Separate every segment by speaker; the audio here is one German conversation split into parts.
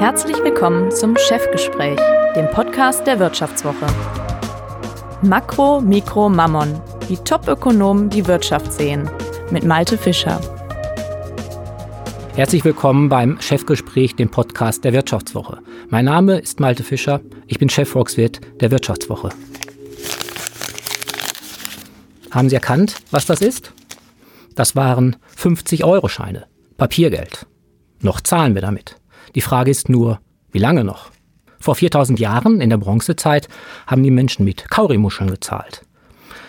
Speaker 1: Herzlich willkommen zum Chefgespräch, dem Podcast der Wirtschaftswoche. Makro, Mikro, Mammon, wie Top-Ökonomen die Wirtschaft sehen, mit Malte Fischer.
Speaker 2: Herzlich willkommen beim Chefgespräch, dem Podcast der Wirtschaftswoche. Mein Name ist Malte Fischer, ich bin Chefvolkswirt der Wirtschaftswoche. Haben Sie erkannt, was das ist? Das waren 50-Euro-Scheine, Papiergeld. Noch zahlen wir damit. Die Frage ist nur, wie lange noch? Vor 4000 Jahren, in der Bronzezeit, haben die Menschen mit Kaurimuscheln gezahlt.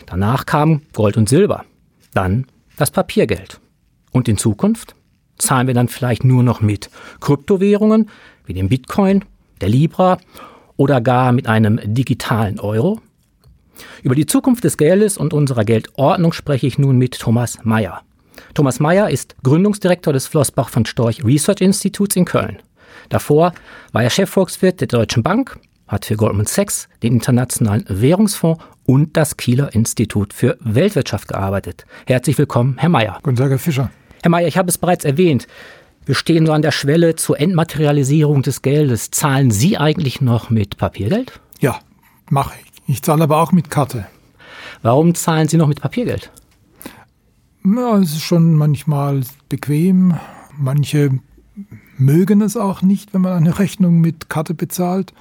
Speaker 2: Danach kam Gold und Silber. Dann das Papiergeld. Und in Zukunft? Zahlen wir dann vielleicht nur noch mit Kryptowährungen wie dem Bitcoin, der Libra oder gar mit einem digitalen Euro? Über die Zukunft des Geldes und unserer Geldordnung spreche ich nun mit Thomas Mayer. Thomas Mayer ist Gründungsdirektor des Flossbach von Storch Research Instituts in Köln. Davor war er Chefvolkswirt der Deutschen Bank, hat für Goldman Sachs, den Internationalen Währungsfonds und das Kieler Institut für Weltwirtschaft gearbeitet. Herzlich willkommen, Herr Mayer.
Speaker 3: Guten Tag, Herr Fischer.
Speaker 2: Herr Mayer, ich habe es bereits erwähnt. Wir stehen so an der Schwelle zur Entmaterialisierung des Geldes. Zahlen Sie eigentlich noch mit Papiergeld?
Speaker 3: Ja, mache ich. Ich zahle aber auch mit Karte.
Speaker 2: Warum zahlen Sie noch mit Papiergeld?
Speaker 3: Ja, es ist schon manchmal bequem. Manche mögen es auch nicht, wenn man eine Rechnung mit Karte bezahlt.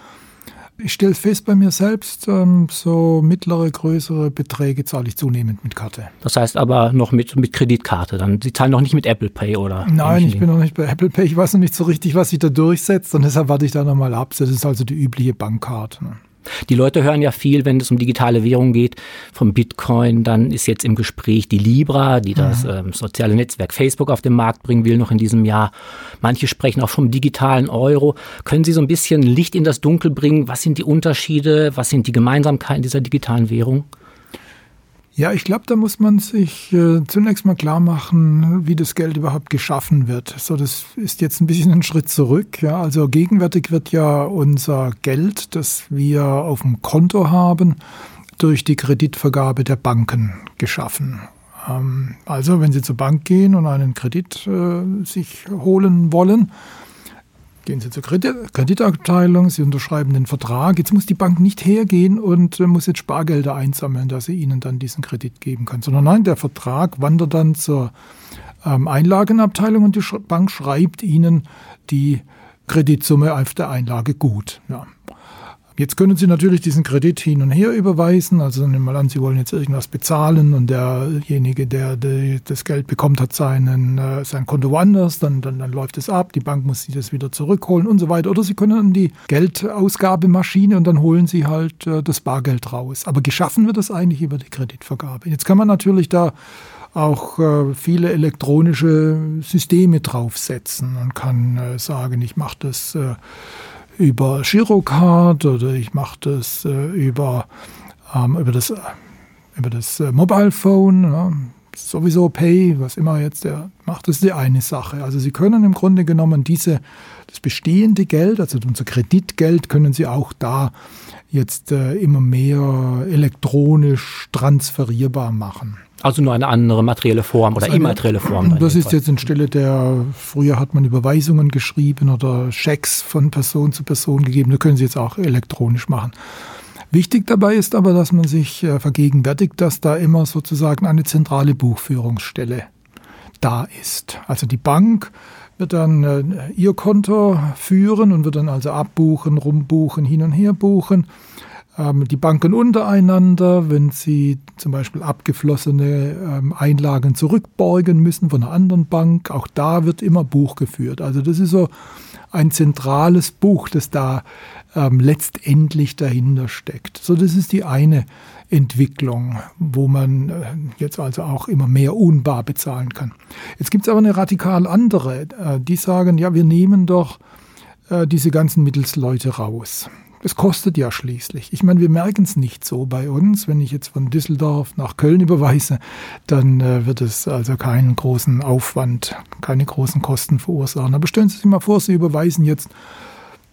Speaker 3: Ich stelle fest bei mir selbst, ähm, so mittlere, größere Beträge zahle ich zunehmend mit Karte.
Speaker 2: Das heißt aber noch mit, mit Kreditkarte. Dann, Sie zahlen noch nicht mit Apple Pay oder?
Speaker 3: Nein, ich bin noch nicht bei Apple Pay. Ich weiß noch nicht so richtig, was sich da durchsetzt und deshalb warte ich da nochmal ab. Das ist also die übliche Bankkarte. Ne?
Speaker 2: Die Leute hören ja viel, wenn es um digitale Währung geht, vom Bitcoin. Dann ist jetzt im Gespräch die Libra, die das mhm. ähm, soziale Netzwerk Facebook auf den Markt bringen will, noch in diesem Jahr. Manche sprechen auch vom digitalen Euro. Können Sie so ein bisschen Licht in das Dunkel bringen? Was sind die Unterschiede? Was sind die Gemeinsamkeiten dieser digitalen Währung?
Speaker 3: Ja, ich glaube, da muss man sich äh, zunächst mal klar machen, wie das Geld überhaupt geschaffen wird. So, das ist jetzt ein bisschen ein Schritt zurück. Ja, also gegenwärtig wird ja unser Geld, das wir auf dem Konto haben, durch die Kreditvergabe der Banken geschaffen. Ähm, also, wenn Sie zur Bank gehen und einen Kredit äh, sich holen wollen, Gehen Sie zur Kreditabteilung, Sie unterschreiben den Vertrag. Jetzt muss die Bank nicht hergehen und muss jetzt Spargelder einsammeln, dass sie Ihnen dann diesen Kredit geben kann, sondern nein, der Vertrag wandert dann zur ähm, Einlagenabteilung und die Bank schreibt Ihnen die Kreditsumme auf der Einlage gut. Ja. Jetzt können Sie natürlich diesen Kredit hin und her überweisen. Also nehmen wir mal an, Sie wollen jetzt irgendwas bezahlen und derjenige, der das Geld bekommt, hat seinen, äh, sein Konto woanders, dann, dann, dann läuft es ab, die Bank muss sich das wieder zurückholen und so weiter. Oder Sie können an die Geldausgabemaschine und dann holen Sie halt äh, das Bargeld raus. Aber geschaffen wird das eigentlich über die Kreditvergabe. Jetzt kann man natürlich da auch äh, viele elektronische Systeme draufsetzen und kann äh, sagen, ich mache das äh, über Girocard oder ich mache das äh, über, ähm, über das, über das äh, Mobile Phone. Ja. Sowieso Pay, was immer jetzt der macht, das ist die eine Sache. Also Sie können im Grunde genommen diese, das bestehende Geld, also unser Kreditgeld, können Sie auch da jetzt äh, immer mehr elektronisch transferierbar machen.
Speaker 2: Also nur eine andere materielle Form oder immaterielle Form.
Speaker 3: Das ist jetzt anstelle der, früher hat man Überweisungen geschrieben oder Schecks von Person zu Person gegeben, da können Sie jetzt auch elektronisch machen. Wichtig dabei ist aber, dass man sich äh, vergegenwärtigt, dass da immer sozusagen eine zentrale Buchführungsstelle da ist. Also die Bank wird dann äh, ihr Konto führen und wird dann also abbuchen, rumbuchen, hin und her buchen ähm, die Banken untereinander, wenn sie zum Beispiel abgeflossene ähm, Einlagen zurückborgen müssen von einer anderen Bank, auch da wird immer Buch geführt. Also das ist so ein zentrales Buch, das da ähm, letztendlich dahinter steckt. So, das ist die eine Entwicklung, wo man äh, jetzt also auch immer mehr unbar bezahlen kann. Jetzt gibt es aber eine radikal andere, äh, die sagen, ja, wir nehmen doch äh, diese ganzen Mittelsleute raus. Das kostet ja schließlich. Ich meine, wir merken es nicht so bei uns. Wenn ich jetzt von Düsseldorf nach Köln überweise, dann äh, wird es also keinen großen Aufwand, keine großen Kosten verursachen. Aber stellen Sie sich mal vor, Sie überweisen jetzt,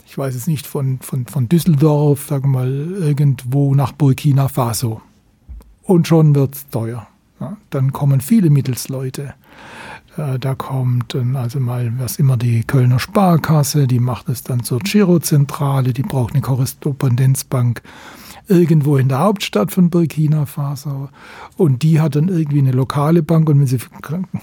Speaker 3: ich weiß es nicht, von, von, von Düsseldorf, sagen wir mal, irgendwo nach Burkina Faso. Und schon wird es teuer. Ja, dann kommen viele Mittelsleute da kommt also mal, was immer die Kölner Sparkasse, die macht es dann zur Girozentrale, die braucht eine Korrespondenzbank irgendwo in der Hauptstadt von Burkina Faso. Und die hat dann irgendwie eine lokale Bank und wenn sie,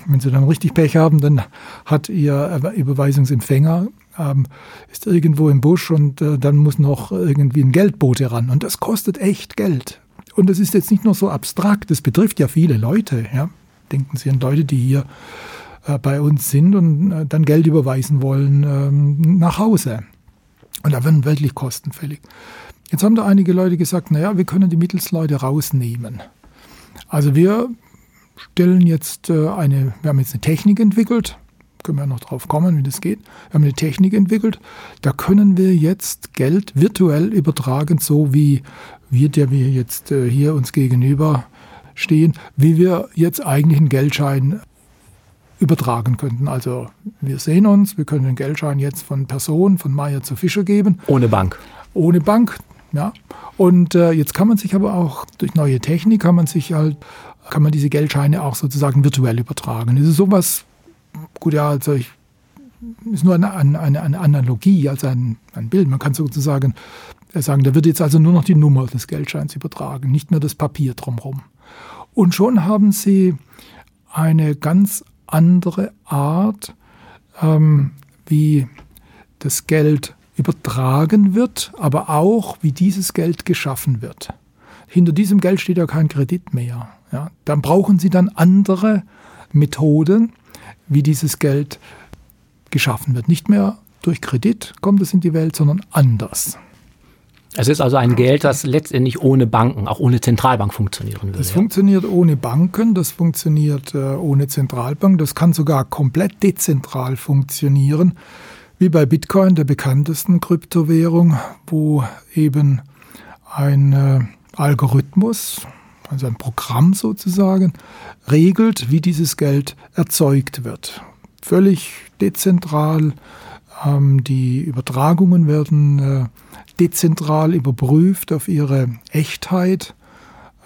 Speaker 3: wenn sie dann richtig Pech haben, dann hat ihr Überweisungsempfänger ähm, ist irgendwo im Busch und äh, dann muss noch irgendwie ein Geldbote ran. Und das kostet echt Geld. Und das ist jetzt nicht nur so abstrakt, das betrifft ja viele Leute. Ja? Denken Sie an Leute, die hier äh, bei uns sind und äh, dann Geld überweisen wollen ähm, nach Hause. Und da werden wirklich Kosten fällig. Jetzt haben da einige Leute gesagt, naja, wir können die Mittelsleute rausnehmen. Also wir stellen jetzt äh, eine, wir haben jetzt eine Technik entwickelt, können wir noch drauf kommen, wie das geht. Wir haben eine Technik entwickelt, da können wir jetzt Geld virtuell übertragen, so wie wir, der wir jetzt hier uns gegenüber stehen, wie wir jetzt eigentlich einen Geldschein übertragen könnten. Also wir sehen uns, wir können den Geldschein jetzt von Person, von Meier zu Fischer geben.
Speaker 2: Ohne Bank.
Speaker 3: Ohne Bank, ja. Und äh, jetzt kann man sich aber auch durch neue Technik kann man sich halt, kann man diese Geldscheine auch sozusagen virtuell übertragen. Das ist sowas, gut, ja, also ich, ist nur eine, eine, eine Analogie, also ein, ein Bild. Man kann sozusagen sagen, da wird jetzt also nur noch die Nummer des Geldscheins übertragen, nicht mehr das Papier drumherum. Und schon haben sie eine ganz andere Art, ähm, wie das Geld übertragen wird, aber auch wie dieses Geld geschaffen wird. Hinter diesem Geld steht ja kein Kredit mehr. Ja. Dann brauchen Sie dann andere Methoden, wie dieses Geld geschaffen wird. Nicht mehr durch Kredit kommt es in die Welt, sondern anders.
Speaker 2: Es ist also ein Geld, das letztendlich ohne Banken, auch ohne Zentralbank funktionieren würde.
Speaker 3: Das ja. funktioniert ohne Banken, das funktioniert äh, ohne Zentralbank, das kann sogar komplett dezentral funktionieren, wie bei Bitcoin, der bekanntesten Kryptowährung, wo eben ein äh, Algorithmus, also ein Programm sozusagen, regelt, wie dieses Geld erzeugt wird. Völlig dezentral. Ähm, die Übertragungen werden äh, dezentral überprüft auf ihre Echtheit.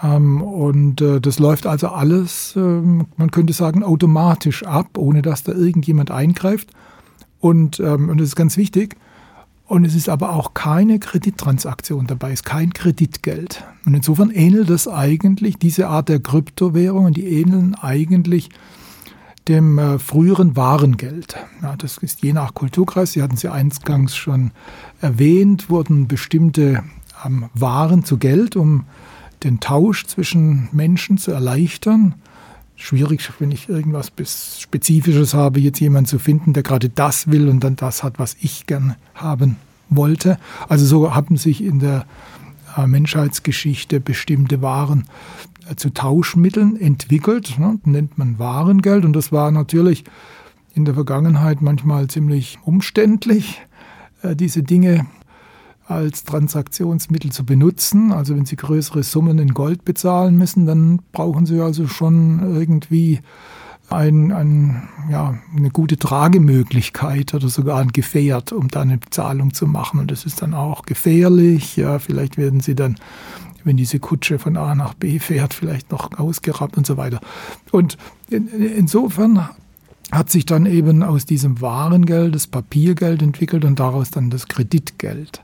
Speaker 3: Ähm, und äh, das läuft also alles, ähm, man könnte sagen, automatisch ab, ohne dass da irgendjemand eingreift. Und, ähm, und das ist ganz wichtig. Und es ist aber auch keine Kredittransaktion dabei, es ist kein Kreditgeld. Und insofern ähnelt das eigentlich, diese Art der Kryptowährungen, die ähneln eigentlich dem äh, früheren Warengeld. Ja, das ist je nach Kulturkreis, Sie hatten ja eingangs schon erwähnt, wurden bestimmte ähm, Waren zu Geld, um den Tausch zwischen Menschen zu erleichtern. Schwierig, wenn ich irgendwas Spezifisches habe, jetzt jemanden zu finden, der gerade das will und dann das hat, was ich gern haben wollte. Also so haben sich in der äh, Menschheitsgeschichte bestimmte Waren zu Tauschmitteln entwickelt, ne, nennt man Warengeld. Und das war natürlich in der Vergangenheit manchmal ziemlich umständlich, äh, diese Dinge als Transaktionsmittel zu benutzen. Also wenn Sie größere Summen in Gold bezahlen müssen, dann brauchen Sie also schon irgendwie ein, ein, ja, eine gute Tragemöglichkeit oder sogar ein Gefährt, um da eine Bezahlung zu machen. Und das ist dann auch gefährlich. Ja, vielleicht werden Sie dann wenn diese Kutsche von A nach B fährt, vielleicht noch ausgerappt und so weiter. Und in, insofern hat sich dann eben aus diesem Warengeld das Papiergeld entwickelt und daraus dann das Kreditgeld.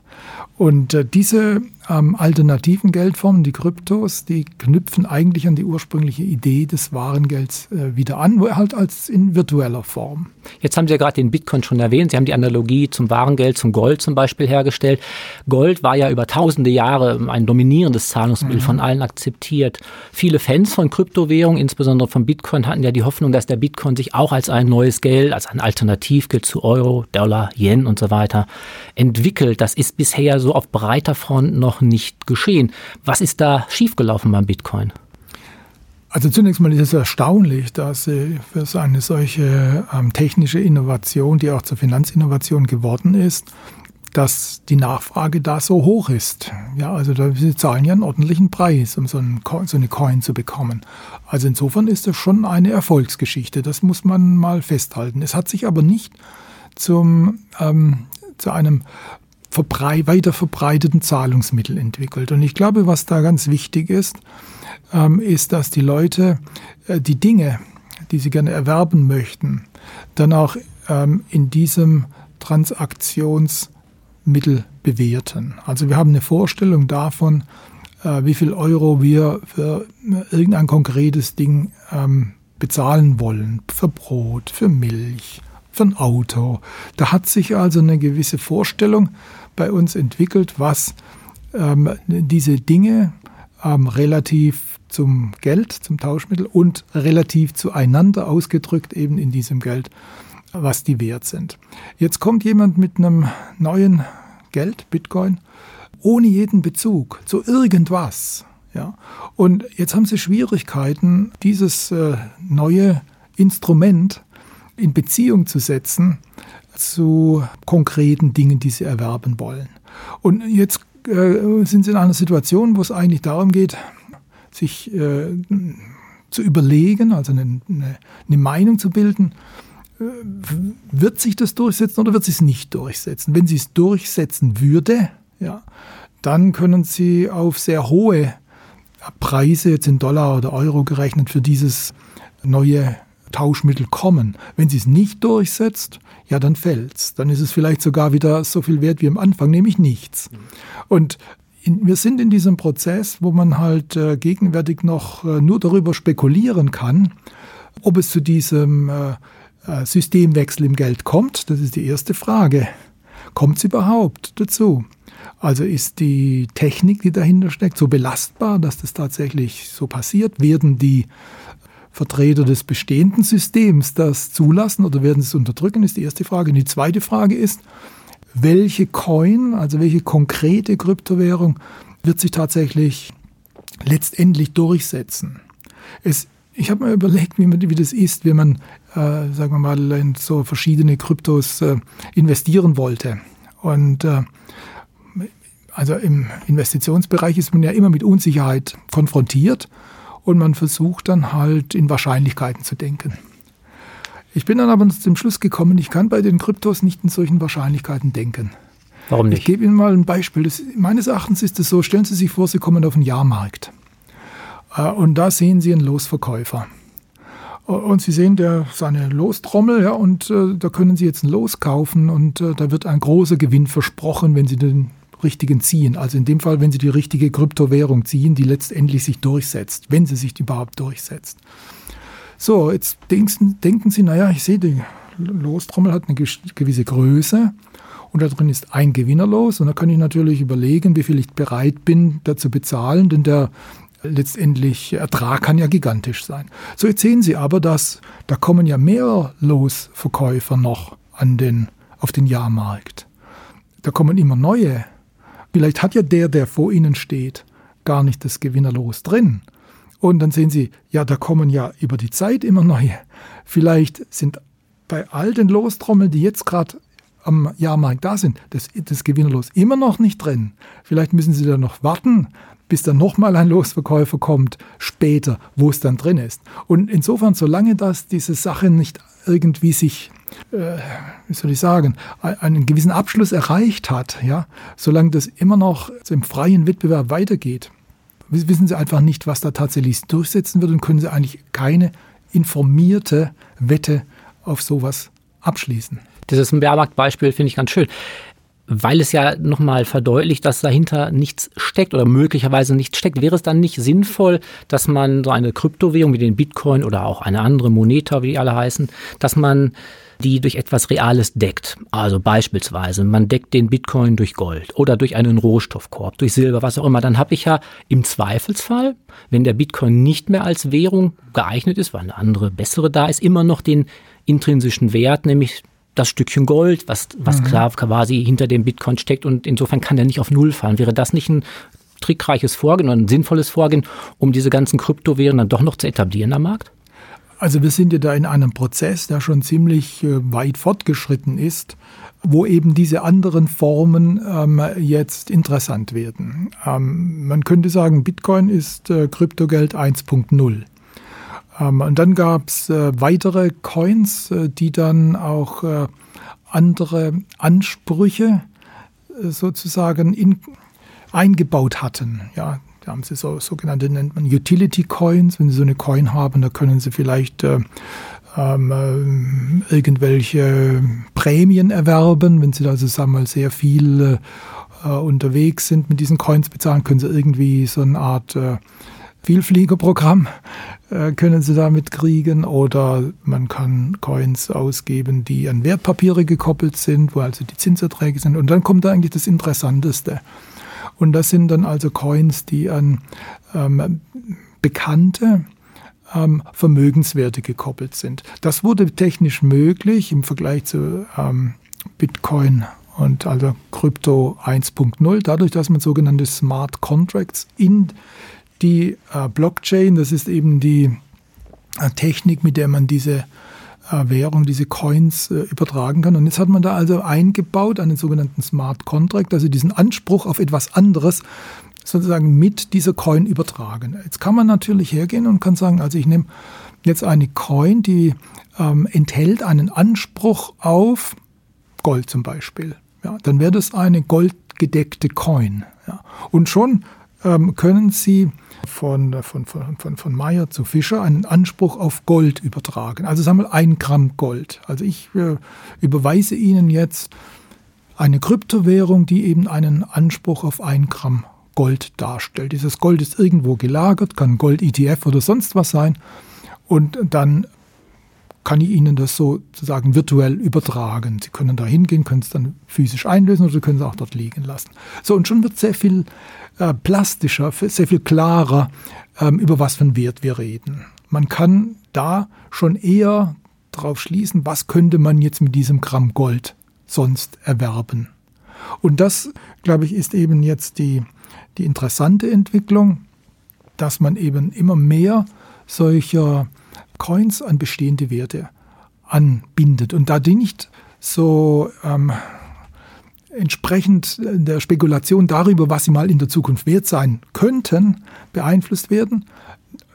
Speaker 3: Und äh, diese ähm, alternativen Geldformen, die Kryptos, die knüpfen eigentlich an die ursprüngliche Idee des Warengelds äh, wieder an, halt als in virtueller Form.
Speaker 2: Jetzt haben Sie ja gerade den Bitcoin schon erwähnt. Sie haben die Analogie zum Warengeld, zum Gold zum Beispiel hergestellt. Gold war ja über tausende Jahre ein dominierendes Zahlungsmittel mhm. von allen akzeptiert. Viele Fans von Kryptowährungen, insbesondere von Bitcoin, hatten ja die Hoffnung, dass der Bitcoin sich auch als ein neues Geld, als ein Alternativgeld zu Euro, Dollar, Yen und so weiter entwickelt. Das ist bisher so auf breiter Front noch nicht geschehen. Was ist da schiefgelaufen beim Bitcoin?
Speaker 3: Also zunächst mal ist es erstaunlich, dass für eine solche ähm, technische Innovation, die auch zur Finanzinnovation geworden ist, dass die Nachfrage da so hoch ist. Ja, also da, sie zahlen ja einen ordentlichen Preis, um so, einen, so eine Coin zu bekommen. Also insofern ist das schon eine Erfolgsgeschichte. Das muss man mal festhalten. Es hat sich aber nicht zum, ähm, zu einem verbrei weiter verbreiteten Zahlungsmittel entwickelt. Und ich glaube, was da ganz wichtig ist, ähm, ist, dass die Leute äh, die Dinge, die Sie gerne erwerben möchten, dann auch ähm, in diesem Transaktionsmittel bewerten. Also wir haben eine Vorstellung davon, äh, wie viel Euro wir für irgendein konkretes Ding ähm, bezahlen wollen. Für Brot, für Milch, für ein Auto. Da hat sich also eine gewisse Vorstellung bei uns entwickelt, was ähm, diese Dinge ähm, relativ zum Geld, zum Tauschmittel und relativ zueinander ausgedrückt eben in diesem Geld, was die wert sind. Jetzt kommt jemand mit einem neuen Geld, Bitcoin, ohne jeden Bezug zu irgendwas. Ja. Und jetzt haben sie Schwierigkeiten, dieses äh, neue Instrument in Beziehung zu setzen zu konkreten Dingen, die sie erwerben wollen. Und jetzt äh, sind sie in einer Situation, wo es eigentlich darum geht, sich äh, zu überlegen, also eine, eine, eine Meinung zu bilden, äh, wird sich das durchsetzen oder wird sich es nicht durchsetzen? Wenn sie es durchsetzen würde, ja, dann können sie auf sehr hohe Preise, jetzt in Dollar oder Euro gerechnet, für dieses neue Tauschmittel kommen. Wenn sie es nicht durchsetzt, ja, dann fällt's. Dann ist es vielleicht sogar wieder so viel wert wie am Anfang, nämlich nichts. Und in, wir sind in diesem Prozess, wo man halt äh, gegenwärtig noch äh, nur darüber spekulieren kann, ob es zu diesem äh, äh Systemwechsel im Geld kommt. Das ist die erste Frage. Kommt es überhaupt dazu? Also ist die Technik, die dahinter steckt, so belastbar, dass das tatsächlich so passiert? Werden die Vertreter des bestehenden Systems das zulassen oder werden sie es unterdrücken, ist die erste Frage. Und die zweite Frage ist, welche Coin, also welche konkrete Kryptowährung wird sich tatsächlich letztendlich durchsetzen? Es, ich habe mir überlegt, wie, man, wie das ist, wenn man, äh, sagen wir mal, in so verschiedene Kryptos äh, investieren wollte. Und äh, also im Investitionsbereich ist man ja immer mit Unsicherheit konfrontiert und man versucht dann halt in Wahrscheinlichkeiten zu denken. Ich bin dann aber zum Schluss gekommen, ich kann bei den Kryptos nicht in solchen Wahrscheinlichkeiten denken.
Speaker 2: Warum nicht?
Speaker 3: Ich gebe Ihnen mal ein Beispiel. Das, meines Erachtens ist es so, stellen Sie sich vor, Sie kommen auf den Jahrmarkt äh, und da sehen Sie einen Losverkäufer. Und Sie sehen der, seine Lostrommel, ja, und äh, da können Sie jetzt ein Los kaufen und äh, da wird ein großer Gewinn versprochen, wenn Sie den richtigen ziehen. Also in dem Fall, wenn Sie die richtige Kryptowährung ziehen, die letztendlich sich durchsetzt, wenn sie sich überhaupt durchsetzt. So, jetzt denken, denken Sie, naja, ich sehe, die Lostrommel hat eine gewisse Größe und da drin ist ein Gewinnerlos und da kann ich natürlich überlegen, wie viel ich bereit bin, da zu bezahlen, denn der letztendlich Ertrag kann ja gigantisch sein. So, jetzt sehen Sie aber, dass da kommen ja mehr Losverkäufer noch an den, auf den Jahrmarkt. Da kommen immer neue. Vielleicht hat ja der, der vor Ihnen steht, gar nicht das Gewinnerlos drin. Und dann sehen Sie, ja, da kommen ja über die Zeit immer neue. Vielleicht sind bei all den Lostrommeln, die jetzt gerade am Jahrmarkt da sind, das, das Gewinnerlos immer noch nicht drin. Vielleicht müssen Sie da noch warten, bis dann nochmal ein Losverkäufer kommt, später, wo es dann drin ist. Und insofern, solange das diese Sache nicht irgendwie sich wie soll ich sagen, einen gewissen Abschluss erreicht hat, ja, solange das immer noch im freien Wettbewerb weitergeht, wissen Sie einfach nicht, was da tatsächlich durchsetzen wird und können Sie eigentlich keine informierte Wette auf sowas abschließen.
Speaker 2: Das ist ein Bärmarktbeispiel, finde ich ganz schön weil es ja nochmal verdeutlicht, dass dahinter nichts steckt oder möglicherweise nichts steckt. Wäre es dann nicht sinnvoll, dass man so eine Kryptowährung wie den Bitcoin oder auch eine andere Moneta, wie die alle heißen, dass man die durch etwas Reales deckt. Also beispielsweise, man deckt den Bitcoin durch Gold oder durch einen Rohstoffkorb, durch Silber, was auch immer. Dann habe ich ja im Zweifelsfall, wenn der Bitcoin nicht mehr als Währung geeignet ist, weil eine andere, bessere da ist, immer noch den intrinsischen Wert, nämlich das Stückchen Gold, was, was mhm. klar quasi hinter dem Bitcoin steckt und insofern kann der nicht auf Null fallen. Wäre das nicht ein trickreiches Vorgehen oder ein sinnvolles Vorgehen, um diese ganzen Kryptowährungen dann doch noch zu etablieren am Markt?
Speaker 3: Also wir sind ja da in einem Prozess, der schon ziemlich äh, weit fortgeschritten ist, wo eben diese anderen Formen ähm, jetzt interessant werden. Ähm, man könnte sagen, Bitcoin ist äh, Kryptogeld 1.0. Ähm, und dann gab es äh, weitere Coins, äh, die dann auch andere Ansprüche sozusagen in, eingebaut hatten. Ja, Da haben Sie so sogenannte, nennt man Utility Coins. Wenn Sie so eine Coin haben, da können Sie vielleicht äh, ähm, äh, irgendwelche Prämien erwerben. Wenn Sie also wir mal sehr viel äh, unterwegs sind mit diesen Coins bezahlen, können Sie irgendwie so eine Art äh, Vielfliegerprogramm äh, können Sie damit kriegen oder man kann Coins ausgeben, die an Wertpapiere gekoppelt sind, wo also die Zinserträge sind. Und dann kommt da eigentlich das Interessanteste. Und das sind dann also Coins, die an ähm, bekannte ähm, Vermögenswerte gekoppelt sind. Das wurde technisch möglich im Vergleich zu ähm, Bitcoin und also Krypto 1.0, dadurch, dass man sogenannte Smart Contracts in die äh, Blockchain, das ist eben die äh, Technik, mit der man diese Währung, diese Coins äh, übertragen kann. Und jetzt hat man da also eingebaut einen sogenannten Smart Contract, also diesen Anspruch auf etwas anderes sozusagen mit dieser Coin übertragen. Jetzt kann man natürlich hergehen und kann sagen, also ich nehme jetzt eine Coin, die ähm, enthält einen Anspruch auf Gold zum Beispiel. Ja, dann wäre das eine goldgedeckte Coin. Ja. Und schon ähm, können Sie von, von, von, von, von Meyer zu Fischer einen Anspruch auf Gold übertragen. Also sagen wir ein Gramm Gold. Also ich äh, überweise Ihnen jetzt eine Kryptowährung, die eben einen Anspruch auf ein Gramm Gold darstellt. Dieses Gold ist irgendwo gelagert, kann Gold-ETF oder sonst was sein. Und dann kann ich Ihnen das sozusagen virtuell übertragen. Sie können da hingehen, können es dann physisch einlösen oder Sie können es auch dort liegen lassen. So, und schon wird sehr viel äh, plastischer, sehr viel klarer, ähm, über was für einen Wert wir reden. Man kann da schon eher drauf schließen, was könnte man jetzt mit diesem Gramm Gold sonst erwerben. Und das, glaube ich, ist eben jetzt die, die interessante Entwicklung, dass man eben immer mehr solcher Coins an bestehende Werte anbindet und da die nicht so ähm, entsprechend der Spekulation darüber, was sie mal in der Zukunft wert sein könnten, beeinflusst werden,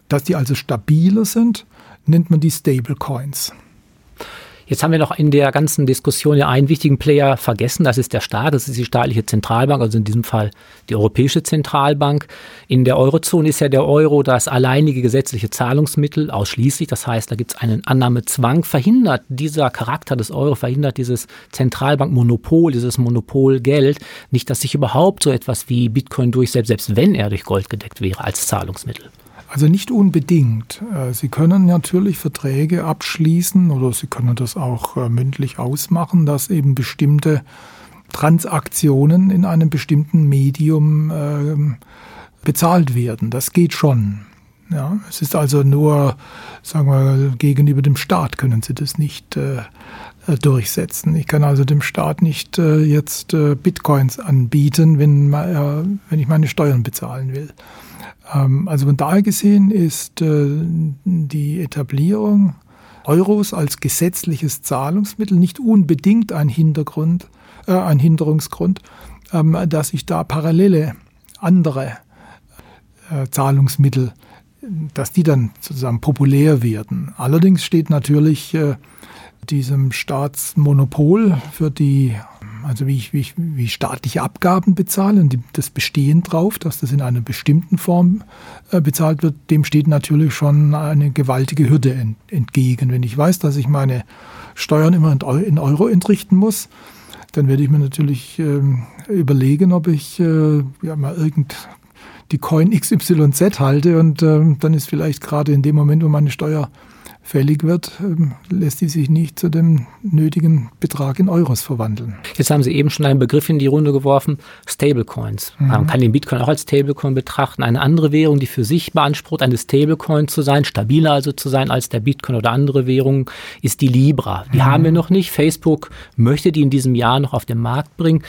Speaker 3: dass die also stabiler sind, nennt man die Stablecoins.
Speaker 2: Jetzt haben wir noch in der ganzen Diskussion ja einen wichtigen Player vergessen, das ist der Staat, das ist die staatliche Zentralbank, also in diesem Fall die Europäische Zentralbank. In der Eurozone ist ja der Euro das alleinige gesetzliche Zahlungsmittel ausschließlich, das heißt, da gibt es einen Annahmezwang. Verhindert dieser Charakter des Euro, verhindert dieses Zentralbankmonopol, dieses Monopolgeld nicht, dass sich überhaupt so etwas wie Bitcoin durchsetzt, selbst wenn er durch Gold gedeckt wäre als Zahlungsmittel?
Speaker 3: Also nicht unbedingt. Äh, Sie können natürlich Verträge abschließen oder Sie können das auch äh, mündlich ausmachen, dass eben bestimmte Transaktionen in einem bestimmten Medium ähm, bezahlt werden. Das geht schon. Ja, es ist also nur, sagen wir, gegenüber dem Staat können Sie das nicht äh, durchsetzen. Ich kann also dem Staat nicht jetzt Bitcoins anbieten, wenn ich meine Steuern bezahlen will. Ähm, also von daher gesehen ist äh, die Etablierung Euros als gesetzliches Zahlungsmittel nicht unbedingt ein Hintergrund, äh, ein Hinderungsgrund, ähm, dass ich da parallele andere äh, Zahlungsmittel, dass die dann sozusagen populär werden. Allerdings steht natürlich äh, diesem Staatsmonopol für die also wie ich, wie ich wie staatliche Abgaben bezahle und das Bestehen drauf, dass das in einer bestimmten Form äh, bezahlt wird, dem steht natürlich schon eine gewaltige Hürde ent, entgegen. Wenn ich weiß, dass ich meine Steuern immer in Euro entrichten muss, dann werde ich mir natürlich ähm, überlegen, ob ich äh, ja, mal irgend die Coin XYZ halte und ähm, dann ist vielleicht gerade in dem Moment, wo meine Steuer fällig wird, ähm, lässt die sich nicht zu dem nötigen Betrag in Euros verwandeln.
Speaker 2: Jetzt haben Sie eben schon einen Begriff in die Runde geworfen, Stablecoins. Mhm. Man kann den Bitcoin auch als Stablecoin betrachten. Eine andere Währung, die für sich beansprucht, eine Stablecoin zu sein, stabiler also zu sein als der Bitcoin oder andere Währungen, ist die Libra. Die mhm. haben wir noch nicht. Facebook möchte die in diesem Jahr noch auf den Markt bringen.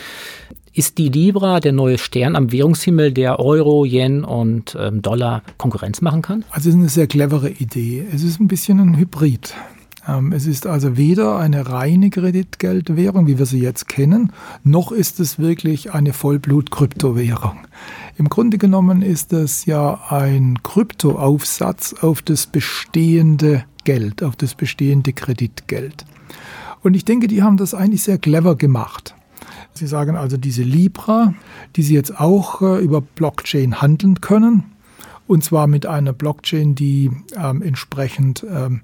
Speaker 2: Ist die Libra der neue Stern am Währungshimmel, der Euro, Yen und ähm, Dollar Konkurrenz machen kann?
Speaker 3: Also es ist eine sehr clevere Idee. Es ist ein bisschen ein Hybrid. Ähm, es ist also weder eine reine Kreditgeldwährung, wie wir sie jetzt kennen, noch ist es wirklich eine Vollblut-Kryptowährung. Im Grunde genommen ist es ja ein Kryptoaufsatz auf das bestehende Geld, auf das bestehende Kreditgeld. Und ich denke, die haben das eigentlich sehr clever gemacht. Sie sagen also, diese Libra, die Sie jetzt auch äh, über Blockchain handeln können, und zwar mit einer Blockchain, die ähm, entsprechend ähm,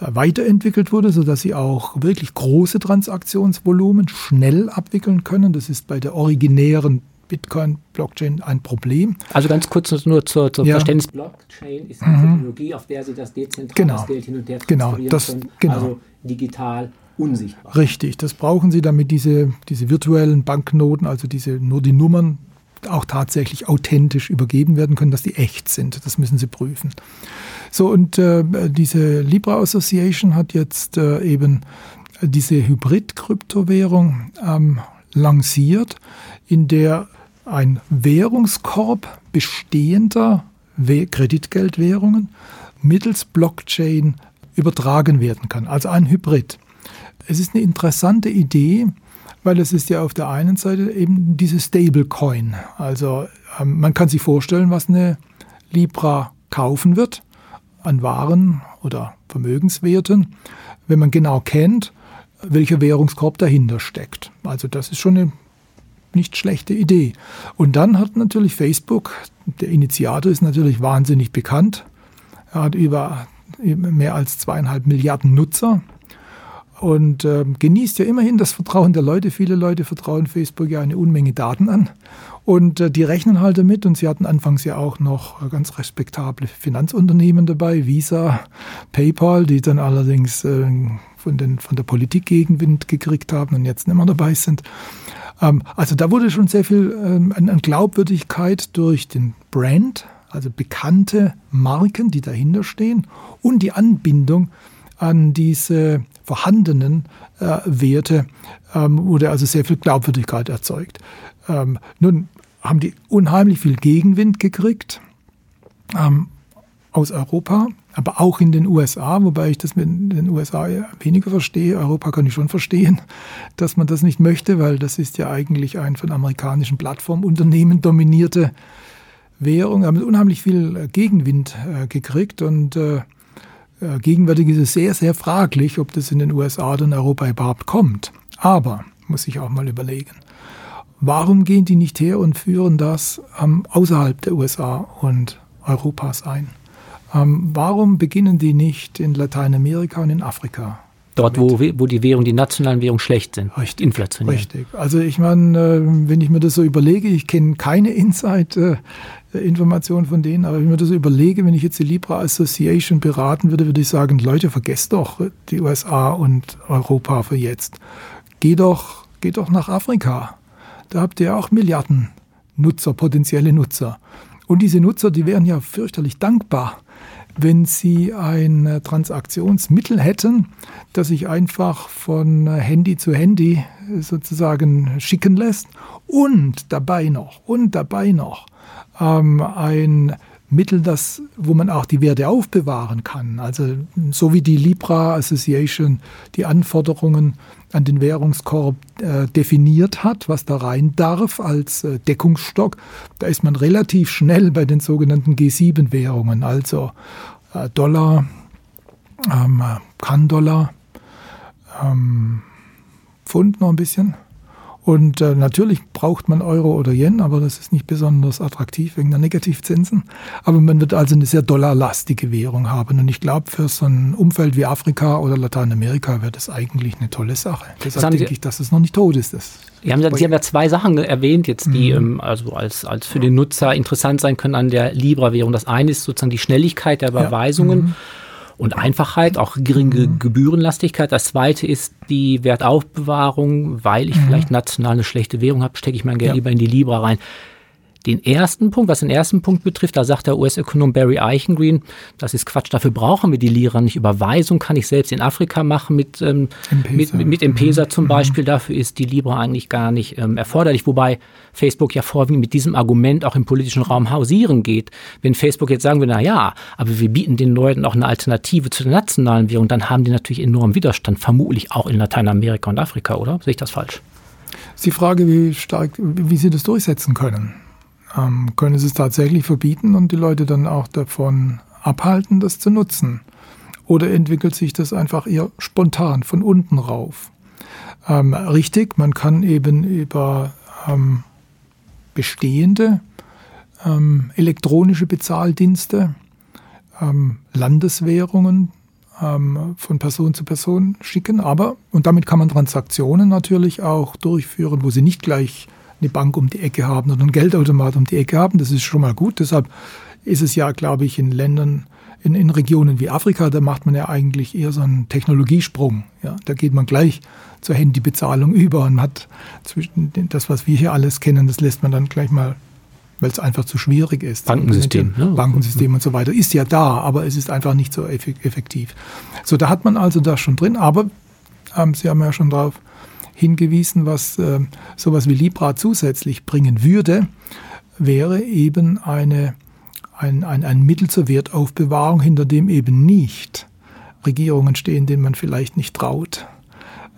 Speaker 3: weiterentwickelt wurde, sodass sie auch wirklich große Transaktionsvolumen schnell abwickeln können. Das ist bei der originären Bitcoin-Blockchain ein Problem.
Speaker 2: Also ganz kurz nur zur, zur ja. Verständnis.
Speaker 4: Blockchain ist eine mhm. Technologie, auf der Sie das dezentrale
Speaker 3: genau.
Speaker 4: Geld hin und her
Speaker 3: genau. das,
Speaker 4: können,
Speaker 3: genau.
Speaker 4: also digital unsichtbar.
Speaker 3: Richtig, das brauchen Sie, damit diese, diese virtuellen Banknoten, also diese nur die Nummern auch tatsächlich authentisch übergeben werden können, dass die echt sind. Das müssen Sie prüfen. So, und äh, diese Libra Association hat jetzt äh, eben diese Hybrid-Kryptowährung ähm, lanciert, in der ein Währungskorb bestehender Kreditgeldwährungen mittels Blockchain übertragen werden kann, also ein Hybrid. Es ist eine interessante Idee, weil es ist ja auf der einen Seite eben diese Stablecoin. Also ähm, man kann sich vorstellen, was eine Libra kaufen wird an Waren oder Vermögenswerten, wenn man genau kennt, welcher Währungskorb dahinter steckt. Also das ist schon eine nicht schlechte Idee. Und dann hat natürlich Facebook, der Initiator ist natürlich wahnsinnig bekannt. Er hat über mehr als zweieinhalb Milliarden Nutzer und äh, genießt ja immerhin das Vertrauen der Leute. Viele Leute vertrauen Facebook ja eine Unmenge Daten an und äh, die rechnen halt damit. Und sie hatten anfangs ja auch noch ganz respektable Finanzunternehmen dabei, Visa, PayPal, die dann allerdings äh, von, den, von der Politik Gegenwind gekriegt haben und jetzt nicht mehr dabei sind. Ähm, also da wurde schon sehr viel ähm, an Glaubwürdigkeit durch den Brand, also bekannte Marken, die dahinter stehen und die Anbindung an diese vorhandenen äh, Werte ähm, wurde also sehr viel Glaubwürdigkeit erzeugt. Ähm, nun haben die unheimlich viel Gegenwind gekriegt ähm, aus Europa, aber auch in den USA, wobei ich das mit den USA weniger verstehe. Europa kann ich schon verstehen, dass man das nicht möchte, weil das ist ja eigentlich ein von amerikanischen Plattformunternehmen dominierte Währung. Haben unheimlich viel äh, Gegenwind äh, gekriegt und äh, gegenwärtig ist es sehr, sehr fraglich, ob das in den USA oder in Europa überhaupt kommt. Aber, muss ich auch mal überlegen, warum gehen die nicht her und führen das ähm, außerhalb der USA und Europas ein? Ähm, warum beginnen die nicht in Lateinamerika und in Afrika?
Speaker 2: Dort, wo, wo die Währung, die nationalen Währungen schlecht sind,
Speaker 3: richtig, inflationär. Richtig. Also ich meine, äh, wenn ich mir das so überlege, ich kenne keine Insight äh, Informationen von denen. Aber wenn ich mir das überlege, wenn ich jetzt die Libra Association beraten würde, würde ich sagen, Leute, vergesst doch die USA und Europa für jetzt. Geh doch, geh doch nach Afrika. Da habt ihr auch Milliarden Nutzer, potenzielle Nutzer. Und diese Nutzer, die wären ja fürchterlich dankbar, wenn sie ein Transaktionsmittel hätten, das sich einfach von Handy zu Handy sozusagen schicken lässt und dabei noch, und dabei noch ähm, ein Mittel, das, wo man auch die Werte aufbewahren kann. Also so wie die Libra Association die Anforderungen an den Währungskorb äh, definiert hat, was da rein darf als äh, Deckungsstock, da ist man relativ schnell bei den sogenannten G7-Währungen, also äh, Dollar, ähm, Kann-Dollar, ähm, Pfund noch ein bisschen und äh, natürlich braucht man Euro oder Yen, aber das ist nicht besonders attraktiv wegen der Negativzinsen. Aber man wird also eine sehr dollarlastige Währung haben. Und ich glaube, für so ein Umfeld wie Afrika oder Lateinamerika wäre das eigentlich eine tolle Sache. Deshalb denke ich, dass es noch nicht tot ist. Das
Speaker 2: Sie haben, Sie haben ja zwei Sachen erwähnt jetzt, die mhm. ähm, also als, als für den Nutzer interessant sein können an der Libra-Währung. Das eine ist sozusagen die Schnelligkeit der Überweisungen. Ja. Mhm und Einfachheit, auch geringe mhm. Gebührenlastigkeit. Das zweite ist die Wertaufbewahrung, weil ich mhm. vielleicht national eine schlechte Währung habe, stecke ich mein Geld ja. lieber in die Libra rein. Den ersten Punkt, was den ersten Punkt betrifft, da sagt der US-Ökonom Barry Eichengreen, das ist Quatsch, dafür brauchen wir die Lira nicht. Überweisung kann ich selbst in Afrika machen mit, ähm, mit, mit M-Pesa zum mhm. Beispiel. Dafür ist die Libra eigentlich gar nicht ähm, erforderlich. Wobei Facebook ja vorwiegend mit diesem Argument auch im politischen Raum hausieren geht. Wenn Facebook jetzt sagen würde, na ja, aber wir bieten den Leuten auch eine Alternative zu der nationalen Währung, dann haben die natürlich enormen Widerstand, vermutlich auch in Lateinamerika und Afrika, oder? Sehe ich das falsch?
Speaker 3: ist die Frage, wie stark, wie sie das durchsetzen können ähm, können sie es tatsächlich verbieten und die Leute dann auch davon abhalten, das zu nutzen? Oder entwickelt sich das einfach eher spontan von unten rauf? Ähm, richtig, man kann eben über ähm, bestehende ähm, elektronische Bezahldienste, ähm, Landeswährungen ähm, von Person zu Person schicken, aber, und damit kann man Transaktionen natürlich auch durchführen, wo sie nicht gleich eine Bank um die Ecke haben oder einen Geldautomat um die Ecke haben. Das ist schon mal gut. Deshalb ist es ja, glaube ich, in Ländern, in, in Regionen wie Afrika, da macht man ja eigentlich eher so einen Technologiesprung. Ja, da geht man gleich zur Handybezahlung über und hat zwischen das, was wir hier alles kennen, das lässt man dann gleich mal, weil es einfach zu schwierig ist.
Speaker 2: Bankensystem.
Speaker 3: Ne? Bankensystem und so weiter ist ja da, aber es ist einfach nicht so effektiv. So, da hat man also das schon drin, aber ähm, Sie haben ja schon darauf hingewiesen, was äh, sowas wie Libra zusätzlich bringen würde, wäre eben eine, ein, ein, ein Mittel zur Wertaufbewahrung, hinter dem eben nicht Regierungen stehen, denen man vielleicht nicht traut,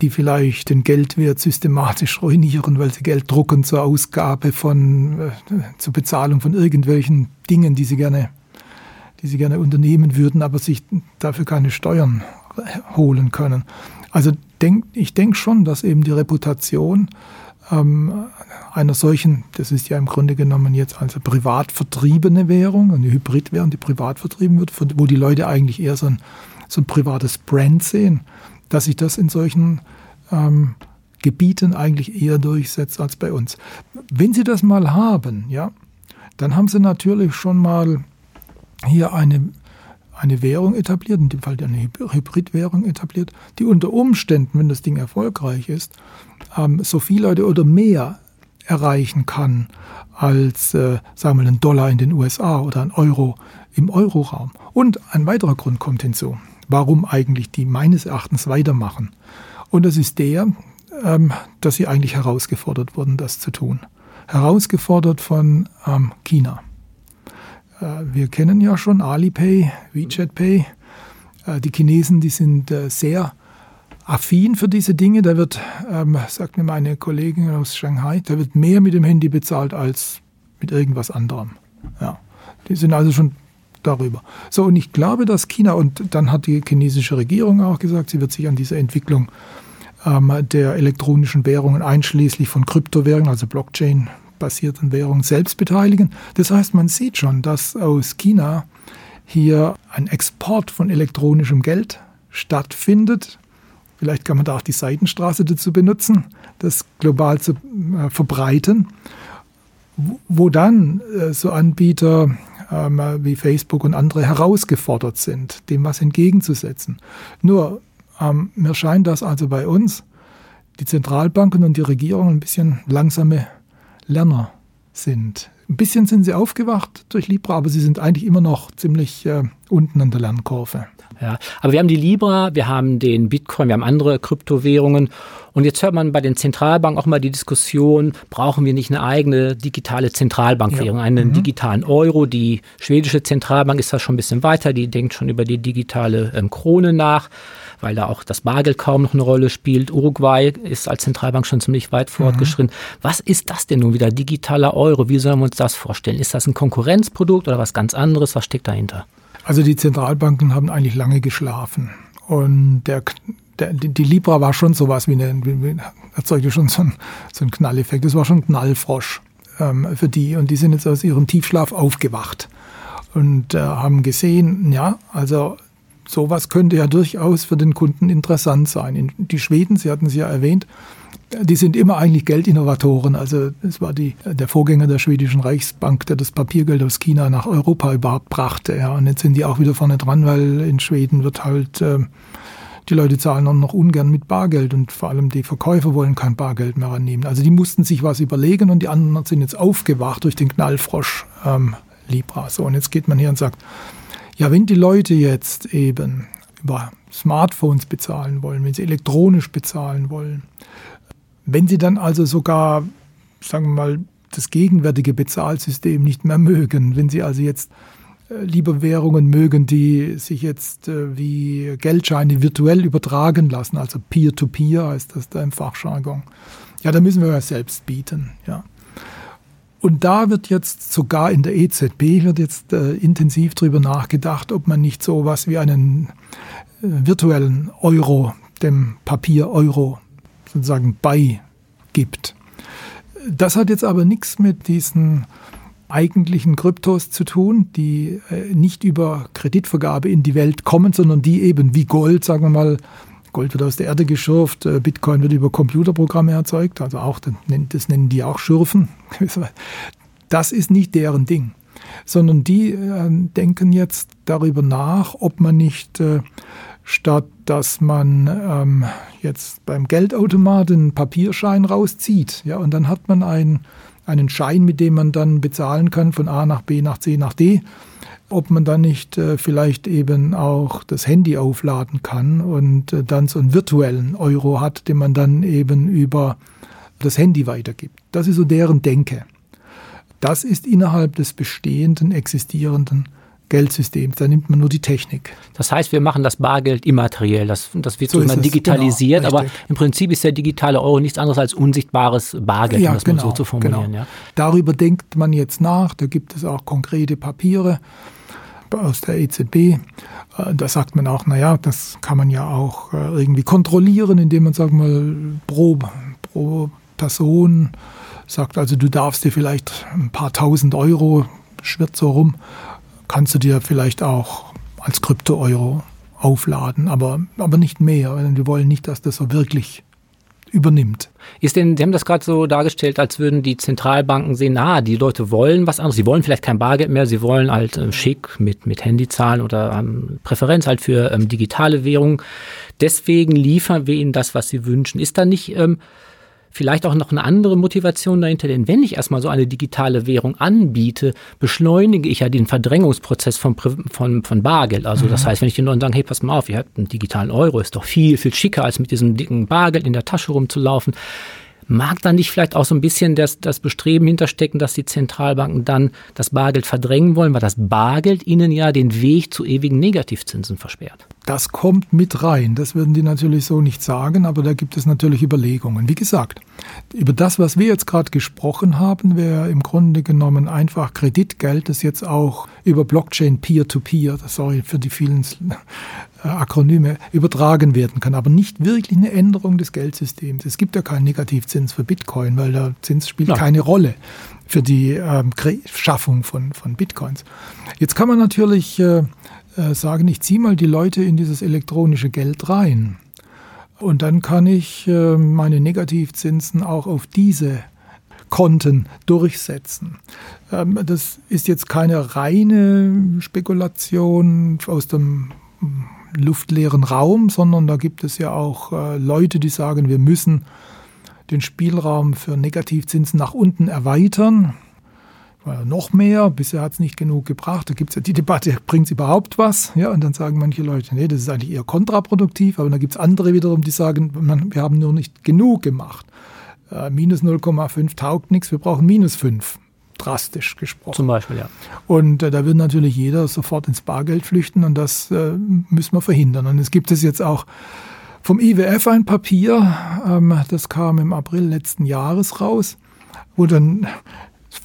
Speaker 3: die vielleicht den Geldwert systematisch ruinieren, weil sie Geld drucken zur Ausgabe von, äh, zur Bezahlung von irgendwelchen Dingen, die sie gerne, die sie gerne unternehmen würden, aber sich dafür keine Steuern holen können. Also denk, ich denke schon, dass eben die Reputation ähm, einer solchen, das ist ja im Grunde genommen jetzt also privat vertriebene Währung, eine Hybridwährung, die privat vertrieben wird, wo die Leute eigentlich eher so ein, so ein privates Brand sehen, dass sich das in solchen ähm, Gebieten eigentlich eher durchsetzt als bei uns. Wenn Sie das mal haben, ja, dann haben Sie natürlich schon mal hier eine eine Währung etabliert, in dem Fall eine Hybridwährung etabliert, die unter Umständen, wenn das Ding erfolgreich ist, ähm, so viele Leute oder mehr erreichen kann als, äh, sagen wir mal, ein Dollar in den USA oder ein Euro im Euroraum. Und ein weiterer Grund kommt hinzu, warum eigentlich die meines Erachtens weitermachen. Und das ist der, ähm, dass sie eigentlich herausgefordert wurden, das zu tun. Herausgefordert von ähm, China. Äh, wir kennen ja schon Alipay, WeChat Pay. Äh, die Chinesen, die sind äh, sehr affin für diese Dinge. Da wird, ähm, sagt mir meine Kollegin aus Shanghai, da wird mehr mit dem Handy bezahlt als mit irgendwas anderem. Ja, die sind also schon darüber. So, und ich glaube, dass China, und dann hat die chinesische Regierung auch gesagt, sie wird sich an dieser Entwicklung ähm, der elektronischen Währungen einschließlich von Kryptowährungen, also Blockchain, basierten Währungen selbst beteiligen. Das heißt, man sieht schon, dass aus China hier ein Export von elektronischem Geld stattfindet. Vielleicht kann man da auch die Seitenstraße dazu benutzen, das global zu äh, verbreiten, wo dann äh, so Anbieter ähm, wie Facebook und andere herausgefordert sind, dem was entgegenzusetzen. Nur ähm, mir scheint, dass also bei uns die Zentralbanken und die Regierung ein bisschen langsame Lerner sind. Ein bisschen sind sie aufgewacht durch Libra, aber sie sind eigentlich immer noch ziemlich äh, unten an der Lernkurve.
Speaker 2: Ja, aber wir haben die Libra, wir haben den Bitcoin, wir haben andere Kryptowährungen. Und jetzt hört man bei den Zentralbanken auch mal die Diskussion, brauchen wir nicht eine eigene digitale Zentralbankwährung, ja. einen mhm. digitalen Euro? Die schwedische Zentralbank ist da schon ein bisschen weiter, die denkt schon über die digitale ähm, Krone nach weil da auch das Bargeld kaum noch eine Rolle spielt. Uruguay ist als Zentralbank schon ziemlich weit fortgeschritten. Mhm. Was ist das denn nun wieder, digitaler Euro? Wie sollen wir uns das vorstellen? Ist das ein Konkurrenzprodukt oder was ganz anderes? Was steckt dahinter?
Speaker 3: Also die Zentralbanken haben eigentlich lange geschlafen. Und der, der, die Libra war schon sowas wie eine, wie, erzeugte schon so einen, so einen Knalleffekt. Das war schon ein Knallfrosch ähm, für die. Und die sind jetzt aus ihrem Tiefschlaf aufgewacht und äh, haben gesehen, ja, also sowas könnte ja durchaus für den Kunden interessant sein. Die Schweden, Sie hatten es ja erwähnt, die sind immer eigentlich Geldinnovatoren. Also es war die, der Vorgänger der schwedischen Reichsbank, der das Papiergeld aus China nach Europa überhaupt brachte. Ja. Und jetzt sind die auch wieder vorne dran, weil in Schweden wird halt, äh, die Leute zahlen auch noch ungern mit Bargeld und vor allem die Verkäufer wollen kein Bargeld mehr annehmen. Also die mussten sich was überlegen und die anderen sind jetzt aufgewacht durch den Knallfrosch ähm, Libra. So, und jetzt geht man hier und sagt, ja, wenn die Leute jetzt eben über Smartphones bezahlen wollen, wenn sie elektronisch bezahlen wollen, wenn sie dann also sogar, sagen wir mal, das gegenwärtige Bezahlsystem nicht mehr mögen, wenn sie also jetzt äh, lieber Währungen mögen, die sich jetzt äh, wie Geldscheine virtuell übertragen lassen, also Peer-to-Peer -Peer heißt das da im Fachjargon. Ja, da müssen wir ja selbst bieten, ja. Und da wird jetzt sogar in der EZB wird jetzt äh, intensiv darüber nachgedacht, ob man nicht so was wie einen äh, virtuellen Euro, dem Papier-Euro, sozusagen beigibt. Das hat jetzt aber nichts mit diesen eigentlichen Kryptos zu tun, die äh, nicht über Kreditvergabe in die Welt kommen, sondern die eben wie Gold, sagen wir mal, Gold wird aus der Erde geschürft, äh, Bitcoin wird über Computerprogramme erzeugt, also auch, das nennen die auch Schürfen. Das ist nicht deren Ding, sondern die äh, denken jetzt darüber nach, ob man nicht statt dass man ähm, jetzt beim Geldautomaten einen Papierschein rauszieht, ja, und dann hat man einen einen Schein, mit dem man dann bezahlen kann von A nach B nach C nach D, ob man dann nicht äh, vielleicht eben auch das Handy aufladen kann und äh, dann so einen virtuellen Euro hat, den man dann eben über das Handy weitergibt. Das ist so deren Denke. Das ist innerhalb des bestehenden, existierenden Geldsystems. Da nimmt man nur die Technik.
Speaker 2: Das heißt, wir machen das Bargeld immateriell. Das, das wird so immer digitalisiert, genau, aber im Prinzip ist der digitale Euro nichts anderes als unsichtbares Bargeld,
Speaker 3: ja,
Speaker 2: um das
Speaker 3: genau,
Speaker 2: mal so zu formulieren.
Speaker 3: Genau. Ja. Darüber denkt man jetzt nach. Da gibt es auch konkrete Papiere aus der EZB. Äh, da sagt man auch, naja, das kann man ja auch äh, irgendwie kontrollieren, indem man, sagen wir mal, pro, pro Person sagt, also du darfst dir vielleicht ein paar tausend Euro, schwirrt so rum, kannst du dir vielleicht auch als Krypto-Euro aufladen, aber, aber nicht mehr. Wir wollen nicht, dass das so wirklich übernimmt.
Speaker 2: Ist denn, Sie haben das gerade so dargestellt, als würden die Zentralbanken sehen, ah, die Leute wollen was anderes, sie wollen vielleicht kein Bargeld mehr, sie wollen halt äh, schick mit, mit Handyzahlen oder ähm, Präferenz halt für ähm, digitale Währungen. Deswegen liefern wir ihnen das, was sie wünschen. Ist da nicht ähm, vielleicht auch noch eine andere Motivation dahinter, denn wenn ich erstmal so eine digitale Währung anbiete, beschleunige ich ja den Verdrängungsprozess von, von, von Bargeld. Also das mhm. heißt, wenn ich den Leuten sage, hey, pass mal auf, ihr habt einen digitalen Euro, ist doch viel, viel schicker, als mit diesem dicken Bargeld in der Tasche rumzulaufen, Mag da nicht vielleicht auch so ein bisschen das, das Bestreben hinterstecken, dass die Zentralbanken dann das Bargeld verdrängen wollen, weil das Bargeld ihnen ja den Weg zu ewigen Negativzinsen versperrt?
Speaker 3: Das kommt mit rein. Das würden die natürlich so nicht sagen, aber da gibt es natürlich Überlegungen. Wie gesagt, über das, was wir jetzt gerade gesprochen haben, wäre im Grunde genommen einfach Kreditgeld, das jetzt auch über Blockchain Peer-to-Peer, -Peer, sorry für die vielen äh, Akronyme, übertragen werden kann, aber nicht wirklich eine Änderung des Geldsystems. Es gibt ja keinen Negativzins für Bitcoin, weil der Zins spielt ja. keine Rolle für die ähm, Schaffung von, von Bitcoins. Jetzt kann man natürlich äh, äh, sagen, ich ziehe mal die Leute in dieses elektronische Geld rein. Und dann kann ich äh, meine Negativzinsen auch auf diese Konten durchsetzen. Ähm, das ist jetzt keine reine Spekulation aus dem luftleeren Raum, sondern da gibt es ja auch äh, Leute, die sagen, wir müssen den Spielraum für Negativzinsen nach unten erweitern. Noch mehr, bisher hat es nicht genug gebracht. Da gibt es ja die Debatte, bringt es überhaupt was? Ja, und dann sagen manche Leute, nee, das ist eigentlich eher kontraproduktiv. Aber dann gibt es andere wiederum, die sagen, man, wir haben nur nicht genug gemacht. Äh, minus 0,5 taugt nichts, wir brauchen minus 5 drastisch gesprochen.
Speaker 2: Zum Beispiel, ja.
Speaker 3: Und äh, da wird natürlich jeder sofort ins Bargeld flüchten und das äh, müssen wir verhindern. Und es gibt es jetzt auch vom IWF ein Papier, ähm, das kam im April letzten Jahres raus, wo dann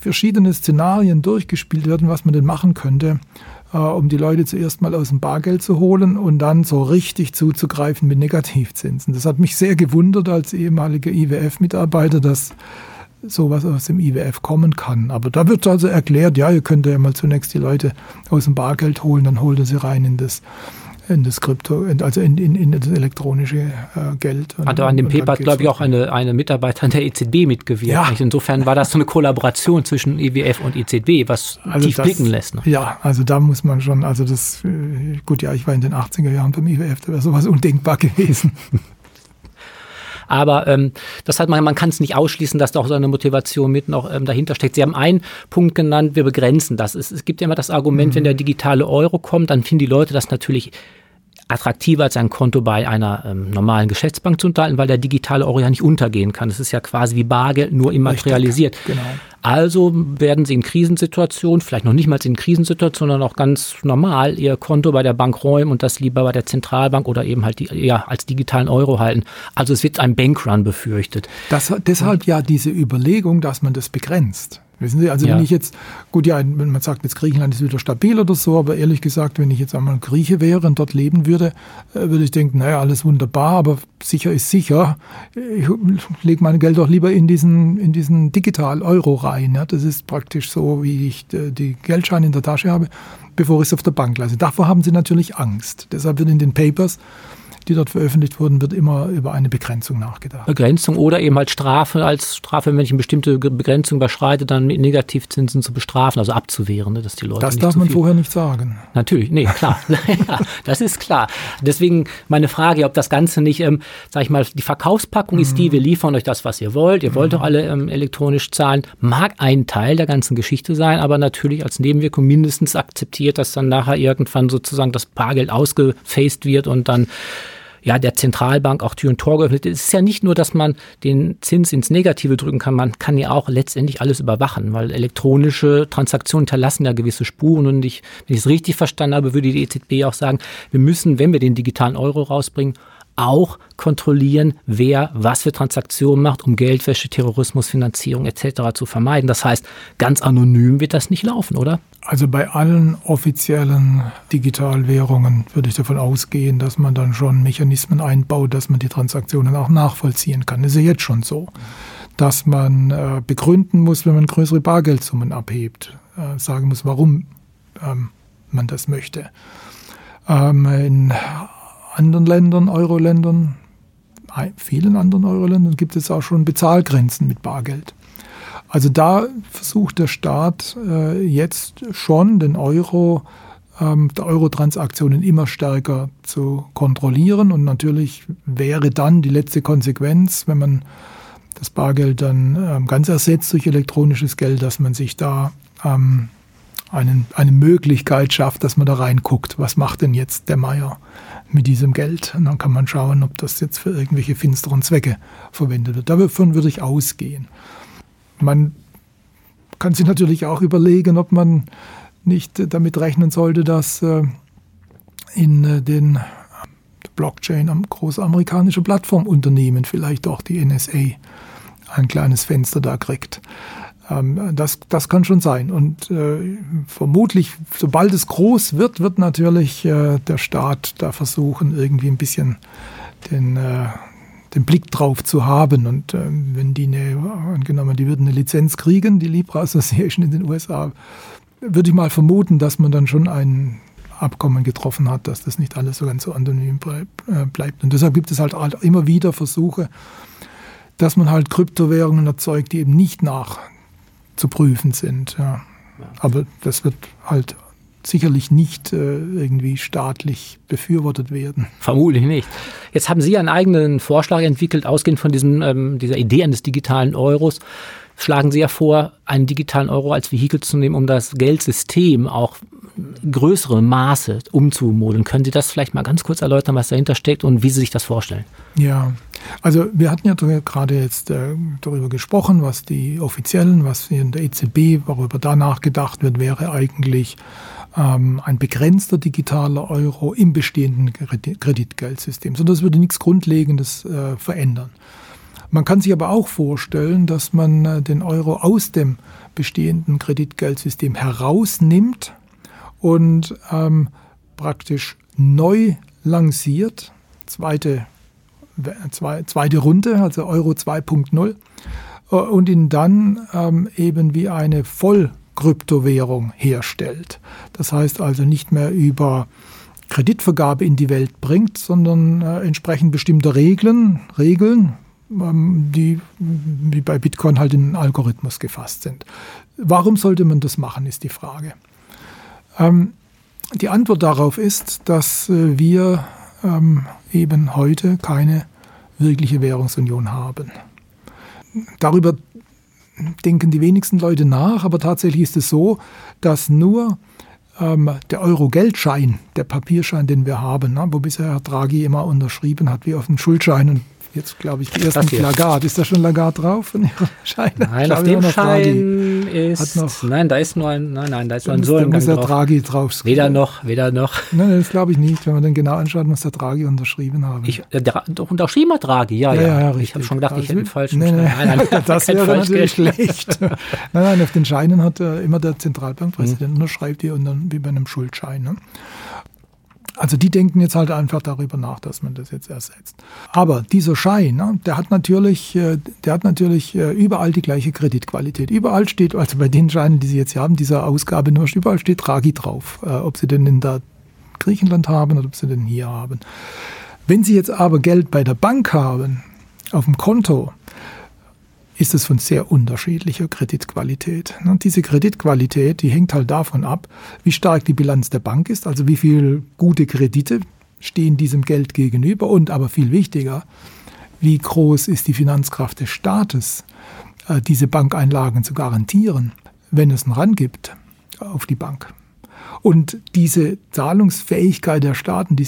Speaker 3: verschiedene Szenarien durchgespielt werden, was man denn machen könnte, äh, um die Leute zuerst mal aus dem Bargeld zu holen und dann so richtig zuzugreifen mit Negativzinsen. Das hat mich sehr gewundert als ehemaliger IWF-Mitarbeiter, dass sowas aus dem IWF kommen kann. Aber da wird also erklärt, ja, ihr könnt ja mal zunächst die Leute aus dem Bargeld holen, dann holt ihr sie rein in das in das Krypto, also in, in, in das elektronische äh, Geld.
Speaker 2: Und, Hatte an dem Paper, glaube ich, auch eine, eine Mitarbeiterin der EZB mitgewirkt. Ja. Insofern war das so eine Kollaboration zwischen IWF und EZB, was also tief das, blicken lässt. Ne?
Speaker 3: Ja, also da muss man schon, also das, äh, gut, ja, ich war in den 80er Jahren beim IWF, da wäre sowas undenkbar gewesen.
Speaker 2: Aber ähm, das hat man, man kann es nicht ausschließen, dass da auch so eine Motivation mit noch ähm, dahinter steckt. Sie haben einen Punkt genannt, wir begrenzen das. Es, es gibt ja immer das Argument, mhm. wenn der digitale Euro kommt, dann finden die Leute das natürlich attraktiver als ein Konto bei einer ähm, normalen Geschäftsbank zu unterhalten, weil der digitale Euro ja nicht untergehen kann. Das ist ja quasi wie Bargeld, nur immaterialisiert. Genau. Also werden Sie in Krisensituationen, vielleicht noch nicht mal in Krisensituationen, sondern auch ganz normal Ihr Konto bei der Bank räumen und das lieber bei der Zentralbank oder eben halt die, ja, als digitalen Euro halten. Also es wird ein Bankrun befürchtet.
Speaker 3: Das, deshalb ja diese Überlegung, dass man das begrenzt. Wissen Sie, also ja. wenn ich jetzt, gut, ja, wenn man sagt, jetzt Griechenland ist wieder stabil oder so, aber ehrlich gesagt, wenn ich jetzt einmal Grieche wäre und dort leben würde, äh, würde ich denken, naja, alles wunderbar, aber sicher ist sicher. Ich lege mein Geld doch lieber in diesen, in diesen Digital-Euro rein. Ja. Das ist praktisch so, wie ich äh, die Geldscheine in der Tasche habe, bevor ich es auf der Bank lasse. Davor haben sie natürlich Angst. Deshalb wird in den Papers die dort veröffentlicht wurden, wird immer über eine Begrenzung nachgedacht.
Speaker 2: Begrenzung oder eben halt Strafe als Strafe, wenn ich eine bestimmte Begrenzung überschreite, dann mit Negativzinsen zu bestrafen, also abzuwehren, ne, dass die Leute.
Speaker 3: Das darf man vorher nicht sagen.
Speaker 2: Natürlich, nee, klar. ja, das ist klar. Deswegen meine Frage, ob das Ganze nicht, ähm, sag ich mal, die Verkaufspackung mhm. ist die, wir liefern euch das, was ihr wollt. Ihr wollt mhm. doch alle ähm, elektronisch zahlen. Mag ein Teil der ganzen Geschichte sein, aber natürlich als Nebenwirkung mindestens akzeptiert, dass dann nachher irgendwann sozusagen das Bargeld ausgefaced wird und dann ja, der Zentralbank auch Tür und Tor geöffnet. Es ist ja nicht nur, dass man den Zins ins Negative drücken kann, man kann ja auch letztendlich alles überwachen, weil elektronische Transaktionen hinterlassen ja gewisse Spuren und ich, wenn ich es richtig verstanden habe, würde die EZB auch sagen, wir müssen, wenn wir den digitalen Euro rausbringen, auch kontrollieren, wer was für Transaktionen macht, um Geldwäsche, Terrorismus, Finanzierung etc. zu vermeiden. Das heißt, ganz anonym wird das nicht laufen, oder?
Speaker 3: Also bei allen offiziellen Digitalwährungen würde ich davon ausgehen, dass man dann schon Mechanismen einbaut, dass man die Transaktionen auch nachvollziehen kann. Das ist ja jetzt schon so, dass man äh, begründen muss, wenn man größere Bargeldsummen abhebt, äh, sagen muss, warum ähm, man das möchte. Ähm, in anderen Ländern, Euro-Ländern, vielen anderen Euro-Ländern gibt es auch schon Bezahlgrenzen mit Bargeld. Also da versucht der Staat äh, jetzt schon den Euro, ähm, der Euro-Transaktionen immer stärker zu kontrollieren. Und natürlich wäre dann die letzte Konsequenz, wenn man das Bargeld dann ähm, ganz ersetzt durch elektronisches Geld, dass man sich da ähm, einen, eine Möglichkeit schafft, dass man da reinguckt. Was macht denn jetzt der Meier mit diesem Geld? Und dann kann man schauen, ob das jetzt für irgendwelche finsteren Zwecke verwendet wird. Davon würde ich ausgehen. Man kann sich natürlich auch überlegen, ob man nicht damit rechnen sollte, dass äh, in äh, den Blockchain am große amerikanische Plattformunternehmen vielleicht auch die NSA ein kleines Fenster da kriegt. Ähm, das, das kann schon sein. Und äh, vermutlich, sobald es groß wird, wird natürlich äh, der Staat da versuchen, irgendwie ein bisschen den, äh, den Blick drauf zu haben. Und äh, wenn die eine, angenommen, die würden eine Lizenz kriegen, die Libra Association in den USA, würde ich mal vermuten, dass man dann schon ein Abkommen getroffen hat, dass das nicht alles so ganz so anonym äh, bleibt. Und deshalb gibt es halt immer wieder Versuche, dass man halt Kryptowährungen erzeugt, die eben nicht nach zu prüfen sind. Ja. Aber das wird halt sicherlich nicht äh, irgendwie staatlich befürwortet werden.
Speaker 2: Vermutlich nicht. Jetzt haben Sie einen eigenen Vorschlag entwickelt, ausgehend von diesem, ähm, dieser Idee eines digitalen Euros. Schlagen Sie ja vor, einen digitalen Euro als Vehikel zu nehmen, um das Geldsystem auch größere Maße umzumodeln. Können Sie das vielleicht mal ganz kurz erläutern, was dahinter steckt und wie Sie sich das vorstellen?
Speaker 3: Ja, also wir hatten ja gerade jetzt äh, darüber gesprochen, was die offiziellen, was in der EZB, worüber da nachgedacht wird, wäre eigentlich ähm, ein begrenzter digitaler Euro im bestehenden Kreditgeldsystem. So, das würde nichts Grundlegendes äh, verändern. Man kann sich aber auch vorstellen, dass man äh, den Euro aus dem bestehenden Kreditgeldsystem herausnimmt und ähm, praktisch neu lanciert, zweite, zwei, zweite Runde, also Euro 2.0, äh, und ihn dann ähm, eben wie eine Vollkryptowährung herstellt. Das heißt also nicht mehr über Kreditvergabe in die Welt bringt, sondern äh, entsprechend bestimmter Regeln, Regeln, die wie bei Bitcoin halt in einen Algorithmus gefasst sind. Warum sollte man das machen, ist die Frage. Ähm, die Antwort darauf ist, dass äh, wir ähm, eben heute keine wirkliche Währungsunion haben. Darüber denken die wenigsten Leute nach, aber tatsächlich ist es so, dass nur ähm, der Euro-Geldschein, der Papierschein, den wir haben, ne, wo bisher Herr Draghi immer unterschrieben hat, wie auf dem Schuldschein und jetzt glaube ich die ersten Lagarde. Ist da schon Lagarde drauf von Ihrer
Speaker 2: Scheine? Nein, auf dem Schein ist,
Speaker 3: noch,
Speaker 2: nein, da ist nur ein, nein, nein, da ist nur ein
Speaker 3: Sohlengang muss der. Draghi drauf.
Speaker 2: Weder noch, weder noch.
Speaker 3: Nein, das glaube ich nicht. Wenn man den genau anschaut, muss der Draghi unterschrieben haben.
Speaker 2: Ich, äh, doch unterschrieben hat Draghi, ja, ja.
Speaker 3: ja, ja
Speaker 2: ich habe schon gedacht, ich hätte einen falschen
Speaker 3: nee, nee,
Speaker 2: nein, nein,
Speaker 3: Das wäre natürlich schlecht. nein, nein, auf den Scheinen hat äh, immer der Zentralbankpräsident mhm. unterschreibt die und dann wie bei einem Schuldschein. Ne? Also die denken jetzt halt einfach darüber nach, dass man das jetzt ersetzt. Aber dieser Schein, ne, der hat natürlich, äh, der hat natürlich äh, überall die gleiche Kreditqualität. Überall steht, also bei den Scheinen, die Sie jetzt hier haben, dieser Ausgabe nur, überall steht Draghi drauf. Äh, ob Sie den in der Griechenland haben oder ob Sie den hier haben. Wenn Sie jetzt aber Geld bei der Bank haben, auf dem Konto, ist es von sehr unterschiedlicher Kreditqualität. Und diese Kreditqualität, die hängt halt davon ab, wie stark die Bilanz der Bank ist, also wie viele gute Kredite stehen diesem Geld gegenüber und aber viel wichtiger, wie groß ist die Finanzkraft des Staates, äh, diese Bankeinlagen zu garantieren, wenn es einen Rang gibt auf die Bank. Und diese Zahlungsfähigkeit der Staaten, die,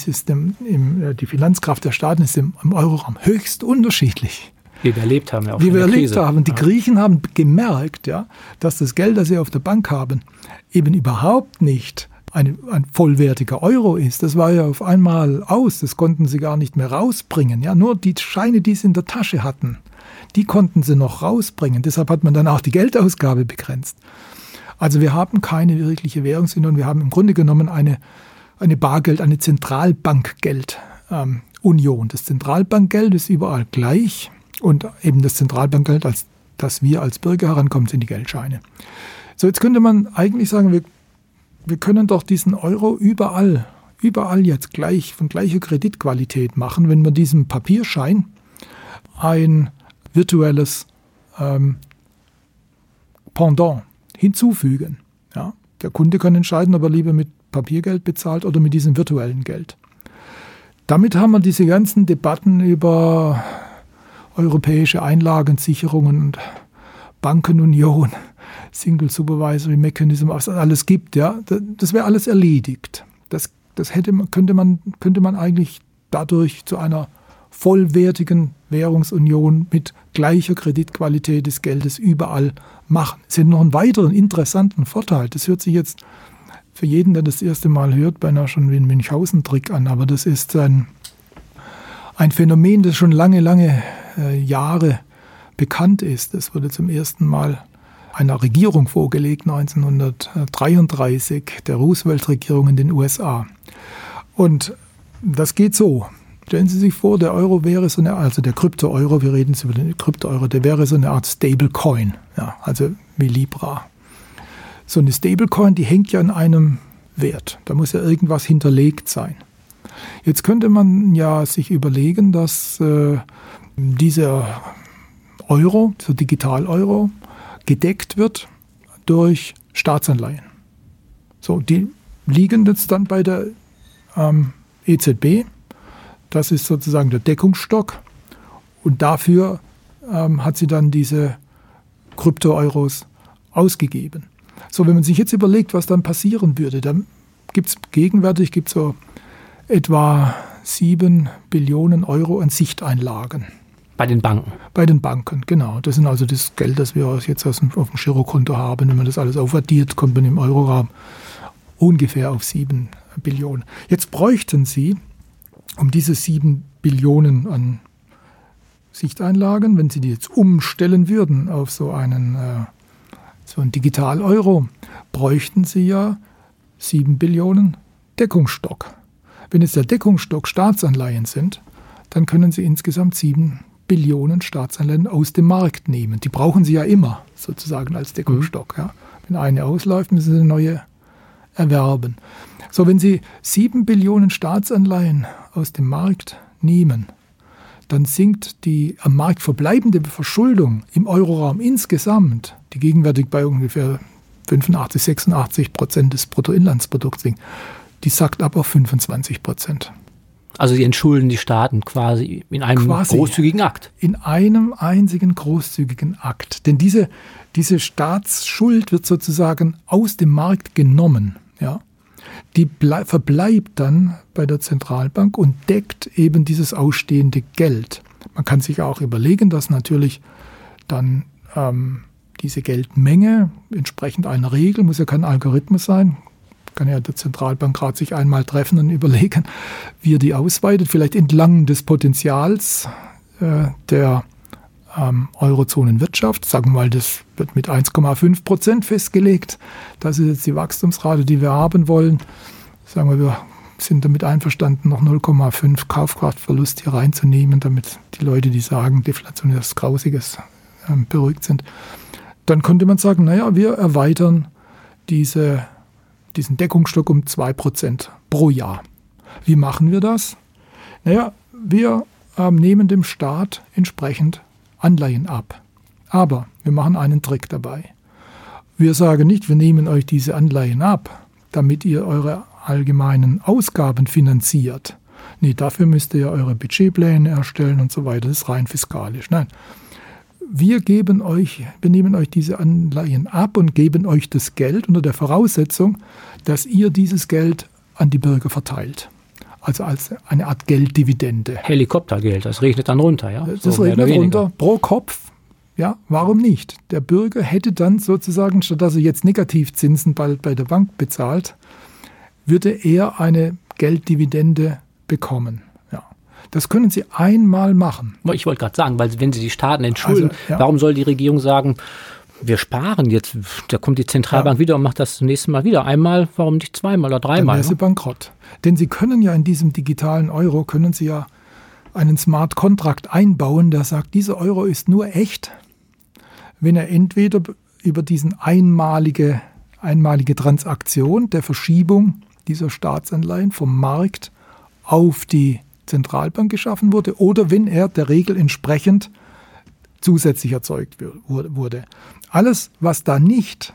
Speaker 3: im, äh, die Finanzkraft der Staaten ist im, im Euroraum höchst unterschiedlich.
Speaker 2: Wie wir erlebt haben. Ja
Speaker 3: Wie wir erlebt Krise. haben. Die ja. Griechen haben gemerkt, ja, dass das Geld, das sie auf der Bank haben, eben überhaupt nicht ein, ein vollwertiger Euro ist. Das war ja auf einmal aus. Das konnten sie gar nicht mehr rausbringen. Ja, nur die Scheine, die sie in der Tasche hatten, die konnten sie noch rausbringen. Deshalb hat man dann auch die Geldausgabe begrenzt. Also wir haben keine wirkliche Währungsunion. Wir haben im Grunde genommen eine, eine Bargeld, eine Zentralbankgeldunion. Ähm, das Zentralbankgeld ist überall gleich. Und eben das Zentralbankgeld, als das wir als Bürger herankommen, sind die Geldscheine. So, jetzt könnte man eigentlich sagen, wir, wir können doch diesen Euro überall, überall jetzt gleich von gleicher Kreditqualität machen, wenn wir diesem Papierschein ein virtuelles ähm, Pendant hinzufügen. Ja? Der Kunde kann entscheiden, ob er lieber mit Papiergeld bezahlt oder mit diesem virtuellen Geld. Damit haben wir diese ganzen Debatten über europäische Einlagensicherungen und Bankenunion, Single Supervisory Mechanism, was es alles gibt, ja, das wäre alles erledigt. Das, das hätte, könnte, man, könnte man eigentlich dadurch zu einer vollwertigen Währungsunion mit gleicher Kreditqualität des Geldes überall machen. Es hat noch einen weiteren interessanten Vorteil. Das hört sich jetzt für jeden, der das erste Mal hört, beinahe schon wie ein Münchhausen-Trick an, aber das ist ein, ein Phänomen, das schon lange, lange äh, Jahre bekannt ist. Es wurde zum ersten Mal einer Regierung vorgelegt, 1933, der Roosevelt-Regierung in den USA. Und das geht so. Stellen Sie sich vor, der Euro wäre so eine, also der Krypto-Euro, wir reden jetzt über den Krypto-Euro, der wäre so eine Art Stablecoin, ja, also wie Libra. So eine Stablecoin, die hängt ja an einem Wert. Da muss ja irgendwas hinterlegt sein. Jetzt könnte man ja sich überlegen, dass äh, dieser Euro, dieser Digital-Euro, gedeckt wird durch Staatsanleihen. So, die liegen jetzt dann bei der ähm, EZB. Das ist sozusagen der Deckungsstock. Und dafür ähm, hat sie dann diese Krypto-Euros ausgegeben. So, wenn man sich jetzt überlegt, was dann passieren würde, dann gibt es gegenwärtig gibt's so etwa 7 Billionen Euro an Sichteinlagen.
Speaker 2: Bei den Banken.
Speaker 3: Bei den Banken, genau. Das sind also das Geld, das wir jetzt auf dem Girokonto haben. Wenn man das alles aufaddiert, kommt man im Euroraum ungefähr auf 7 Billionen. Jetzt bräuchten Sie, um diese 7 Billionen an Sichteinlagen, wenn Sie die jetzt umstellen würden auf so einen, äh, so einen Digital-Euro, bräuchten Sie ja 7 Billionen Deckungsstock. Wenn jetzt der Deckungsstock Staatsanleihen sind, dann können Sie insgesamt 7 Billionen Staatsanleihen aus dem Markt nehmen. Die brauchen sie ja immer sozusagen als Deckungsstock. Mhm. Ja. Wenn eine ausläuft, müssen sie eine neue erwerben. So, wenn Sie sieben Billionen Staatsanleihen aus dem Markt nehmen, dann sinkt die am Markt verbleibende Verschuldung im Euroraum insgesamt, die gegenwärtig bei ungefähr 85, 86 Prozent des Bruttoinlandsprodukts sinkt, die sackt ab auf 25 Prozent.
Speaker 2: Also sie entschulden die Staaten quasi in einem quasi großzügigen Akt.
Speaker 3: In einem einzigen großzügigen Akt. Denn diese, diese Staatsschuld wird sozusagen aus dem Markt genommen. Ja? Die verbleibt dann bei der Zentralbank und deckt eben dieses ausstehende Geld. Man kann sich auch überlegen, dass natürlich dann ähm, diese Geldmenge entsprechend einer Regel, muss ja kein Algorithmus sein, kann ja der Zentralbankrat sich einmal treffen und überlegen, wie er die ausweitet, vielleicht entlang des Potenzials äh, der ähm, Eurozonenwirtschaft. Sagen wir mal, das wird mit 1,5 Prozent festgelegt. Das ist jetzt die Wachstumsrate, die wir haben wollen. Sagen wir, wir sind damit einverstanden, noch 0,5 Kaufkraftverlust hier reinzunehmen, damit die Leute, die sagen, Deflation ist was Grausiges, ähm, beruhigt sind. Dann könnte man sagen, naja, wir erweitern diese, diesen Deckungsstock um 2% pro Jahr. Wie machen wir das? Naja, wir ähm, nehmen dem Staat entsprechend Anleihen ab. Aber wir machen einen Trick dabei. Wir sagen nicht, wir nehmen euch diese Anleihen ab, damit ihr eure allgemeinen Ausgaben finanziert. Nee, dafür müsst ihr ja eure Budgetpläne erstellen und so weiter. Das ist rein fiskalisch. Nein. Wir geben euch, wir nehmen euch diese Anleihen ab und geben euch das Geld unter der Voraussetzung, dass ihr dieses Geld an die Bürger verteilt. Also als eine Art Gelddividende.
Speaker 2: Helikoptergeld, das regnet dann runter, ja?
Speaker 3: Das so regnet runter pro Kopf. Ja, warum nicht? Der Bürger hätte dann sozusagen, statt dass er jetzt Negativzinsen bald bei der Bank bezahlt, würde er eine Gelddividende bekommen. Das können Sie einmal machen.
Speaker 2: Ich wollte gerade sagen, weil wenn Sie die Staaten entschulden, also, ja. warum soll die Regierung sagen, wir sparen jetzt, da kommt die Zentralbank ja. wieder und macht das nächste Mal wieder. Einmal, warum nicht zweimal oder dreimal?
Speaker 3: Dann wäre sie bankrott. Denn Sie können ja in diesem digitalen Euro, können Sie ja einen Smart Contract einbauen, der sagt, dieser Euro ist nur echt, wenn er entweder über diesen einmalige, einmalige Transaktion der Verschiebung dieser Staatsanleihen vom Markt auf die Zentralbank geschaffen wurde oder wenn er der Regel entsprechend zusätzlich erzeugt wurde. Alles, was da nicht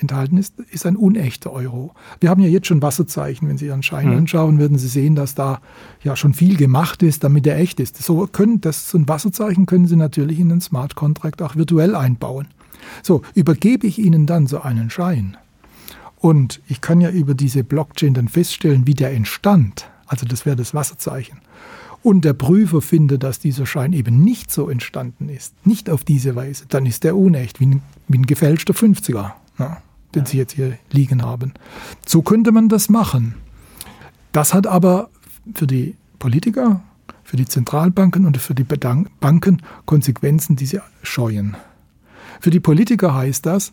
Speaker 3: enthalten ist, ist ein unechter Euro. Wir haben ja jetzt schon Wasserzeichen. Wenn Sie Ihren Schein mhm. anschauen, werden Sie sehen, dass da ja schon viel gemacht ist, damit er echt ist. So, können, das, so ein Wasserzeichen können Sie natürlich in den Smart Contract auch virtuell einbauen. So, übergebe ich Ihnen dann so einen Schein, und ich kann ja über diese Blockchain dann feststellen, wie der entstand. Also das wäre das Wasserzeichen. Und der Prüfer findet, dass dieser Schein eben nicht so entstanden ist, nicht auf diese Weise, dann ist der unecht, wie ein, wie ein gefälschter 50er, ja, den ja. Sie jetzt hier liegen haben. So könnte man das machen. Das hat aber für die Politiker, für die Zentralbanken und für die Banken Konsequenzen, die sie scheuen. Für die Politiker heißt das,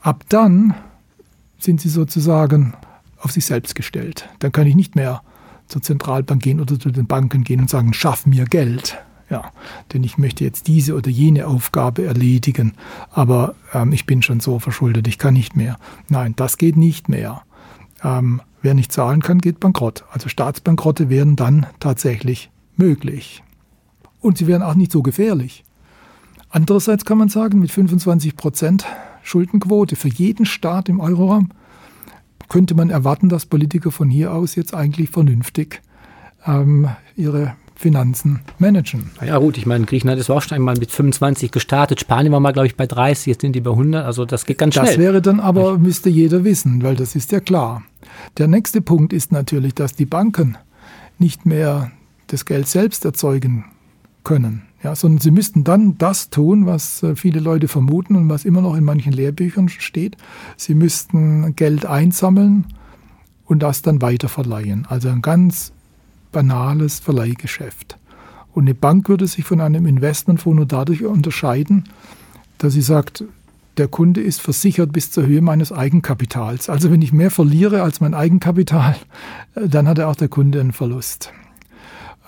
Speaker 3: ab dann sind sie sozusagen auf sich selbst gestellt. Dann kann ich nicht mehr zur Zentralbank gehen oder zu den Banken gehen und sagen, schaff mir Geld. Ja, denn ich möchte jetzt diese oder jene Aufgabe erledigen, aber ähm, ich bin schon so verschuldet, ich kann nicht mehr. Nein, das geht nicht mehr. Ähm, wer nicht zahlen kann, geht bankrott. Also Staatsbankrotte wären dann tatsächlich möglich. Und sie wären auch nicht so gefährlich. Andererseits kann man sagen, mit 25 Prozent Schuldenquote für jeden Staat im Euroraum, könnte man erwarten, dass Politiker von hier aus jetzt eigentlich vernünftig ähm, ihre Finanzen managen.
Speaker 2: Ja gut, ich meine, Griechenland ist auch schon einmal mit 25 gestartet. Spanien war mal, glaube ich, bei 30, jetzt sind die bei 100. Also das geht ganz schnell.
Speaker 3: Das wäre dann aber, müsste jeder wissen, weil das ist ja klar. Der nächste Punkt ist natürlich, dass die Banken nicht mehr das Geld selbst erzeugen können. Ja, sondern sie müssten dann das tun, was äh, viele Leute vermuten und was immer noch in manchen Lehrbüchern steht. Sie müssten Geld einsammeln und das dann weiter verleihen. Also ein ganz banales Verleihgeschäft. Und eine Bank würde sich von einem Investmentfonds nur dadurch unterscheiden, dass sie sagt, der Kunde ist versichert bis zur Höhe meines Eigenkapitals. Also wenn ich mehr verliere als mein Eigenkapital, äh, dann hat er auch der Kunde einen Verlust.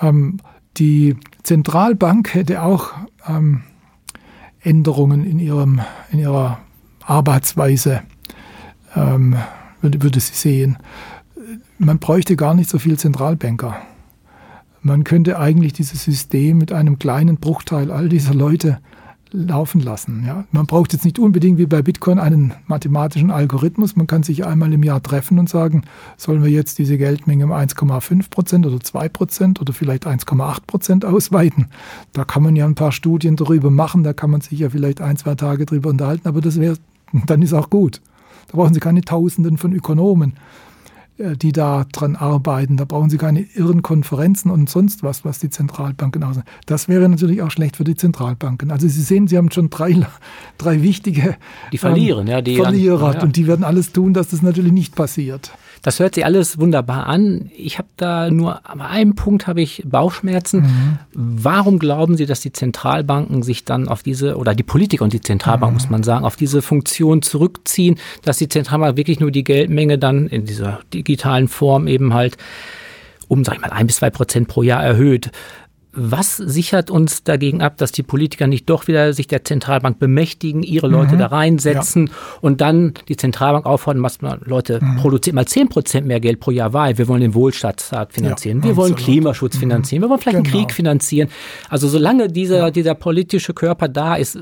Speaker 3: Ähm, die Zentralbank hätte auch ähm, Änderungen in, ihrem, in ihrer Arbeitsweise, ähm, würde, würde sie sehen. Man bräuchte gar nicht so viel Zentralbanker. Man könnte eigentlich dieses System mit einem kleinen Bruchteil all dieser Leute laufen lassen. Ja. Man braucht jetzt nicht unbedingt wie bei Bitcoin einen mathematischen Algorithmus. Man kann sich einmal im Jahr treffen und sagen, sollen wir jetzt diese Geldmenge um 1,5 Prozent oder 2 Prozent oder vielleicht 1,8 Prozent ausweiten. Da kann man ja ein paar Studien darüber machen, da kann man sich ja vielleicht ein, zwei Tage darüber unterhalten, aber das wäre, dann ist auch gut. Da brauchen Sie keine Tausenden von Ökonomen. Äh, die da dran arbeiten. Da brauchen sie keine irren Konferenzen und sonst was, was die Zentralbanken aussehen. Das wäre natürlich auch schlecht für die Zentralbanken. Also Sie sehen, Sie haben schon drei, drei wichtige
Speaker 2: die verlieren, ähm, ja, die
Speaker 3: Verlierer ja. und die werden alles tun, dass das natürlich nicht passiert.
Speaker 2: Das hört sich alles wunderbar an. Ich habe da nur an einem Punkt habe ich Bauchschmerzen. Mhm. Warum glauben Sie, dass die Zentralbanken sich dann auf diese oder die Politiker und die Zentralbank mhm. muss man sagen auf diese Funktion zurückziehen, dass die Zentralbank wirklich nur die Geldmenge dann in dieser digitalen Form eben halt um, sag ich mal, ein bis zwei Prozent pro Jahr erhöht. Was sichert uns dagegen ab, dass die Politiker nicht doch wieder sich der Zentralbank bemächtigen, ihre Leute mhm. da reinsetzen ja. und dann die Zentralbank auffordern, was man, Leute, mhm. produziert mal zehn Prozent mehr Geld pro Jahr, weil wir wollen den Wohlstandsstaat finanzieren, ja, wir wollen Klimaschutz mhm. finanzieren, wir wollen vielleicht genau. einen Krieg finanzieren. Also solange dieser, ja. dieser politische Körper da ist, äh,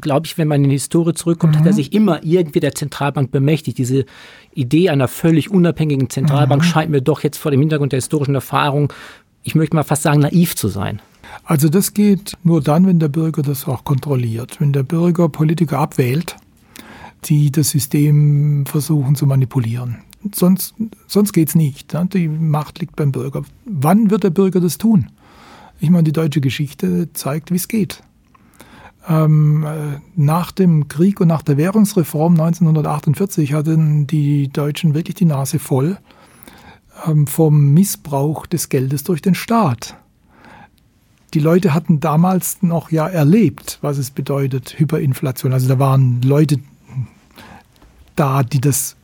Speaker 2: glaube ich, wenn man in die Historie zurückkommt, hat er mhm. sich immer irgendwie der Zentralbank bemächtigt. Diese Idee einer völlig unabhängigen Zentralbank mhm. scheint mir doch jetzt vor dem Hintergrund der historischen Erfahrung ich möchte mal fast sagen, naiv zu sein.
Speaker 3: Also das geht nur dann, wenn der Bürger das auch kontrolliert. Wenn der Bürger Politiker abwählt, die das System versuchen zu manipulieren. Sonst, sonst geht es nicht. Ne? Die Macht liegt beim Bürger. Wann wird der Bürger das tun? Ich meine, die deutsche Geschichte zeigt, wie es geht. Ähm, äh, nach dem Krieg und nach der Währungsreform 1948 hatten die Deutschen wirklich die Nase voll vom Missbrauch des Geldes durch den Staat. Die Leute hatten damals noch ja erlebt, was es bedeutet, Hyperinflation. Also da waren Leute da, die das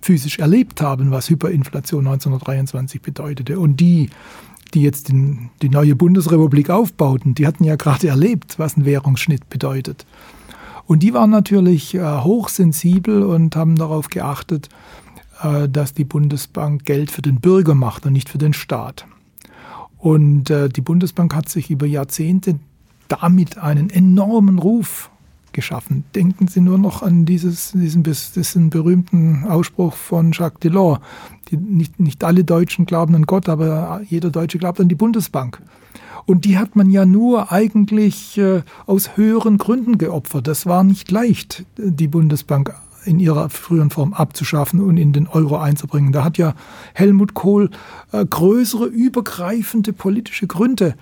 Speaker 3: physisch erlebt haben, was Hyperinflation 1923 bedeutete. Und die, die jetzt den, die neue Bundesrepublik aufbauten, die hatten ja gerade erlebt, was ein Währungsschnitt bedeutet. Und die waren natürlich äh, hochsensibel und haben darauf geachtet, dass die Bundesbank Geld für den Bürger macht und nicht für den Staat. Und äh, die Bundesbank hat sich über Jahrzehnte damit einen enormen Ruf geschaffen. Denken Sie nur noch an dieses, diesen, diesen berühmten Ausspruch von Jacques Delors. Die, nicht, nicht alle Deutschen glauben an Gott, aber jeder Deutsche glaubt an die Bundesbank. Und die hat man ja nur eigentlich äh, aus höheren Gründen geopfert. Das war nicht leicht, die Bundesbank in ihrer früheren Form abzuschaffen und in den Euro einzubringen. Da hat ja Helmut Kohl äh, größere, übergreifende politische Gründe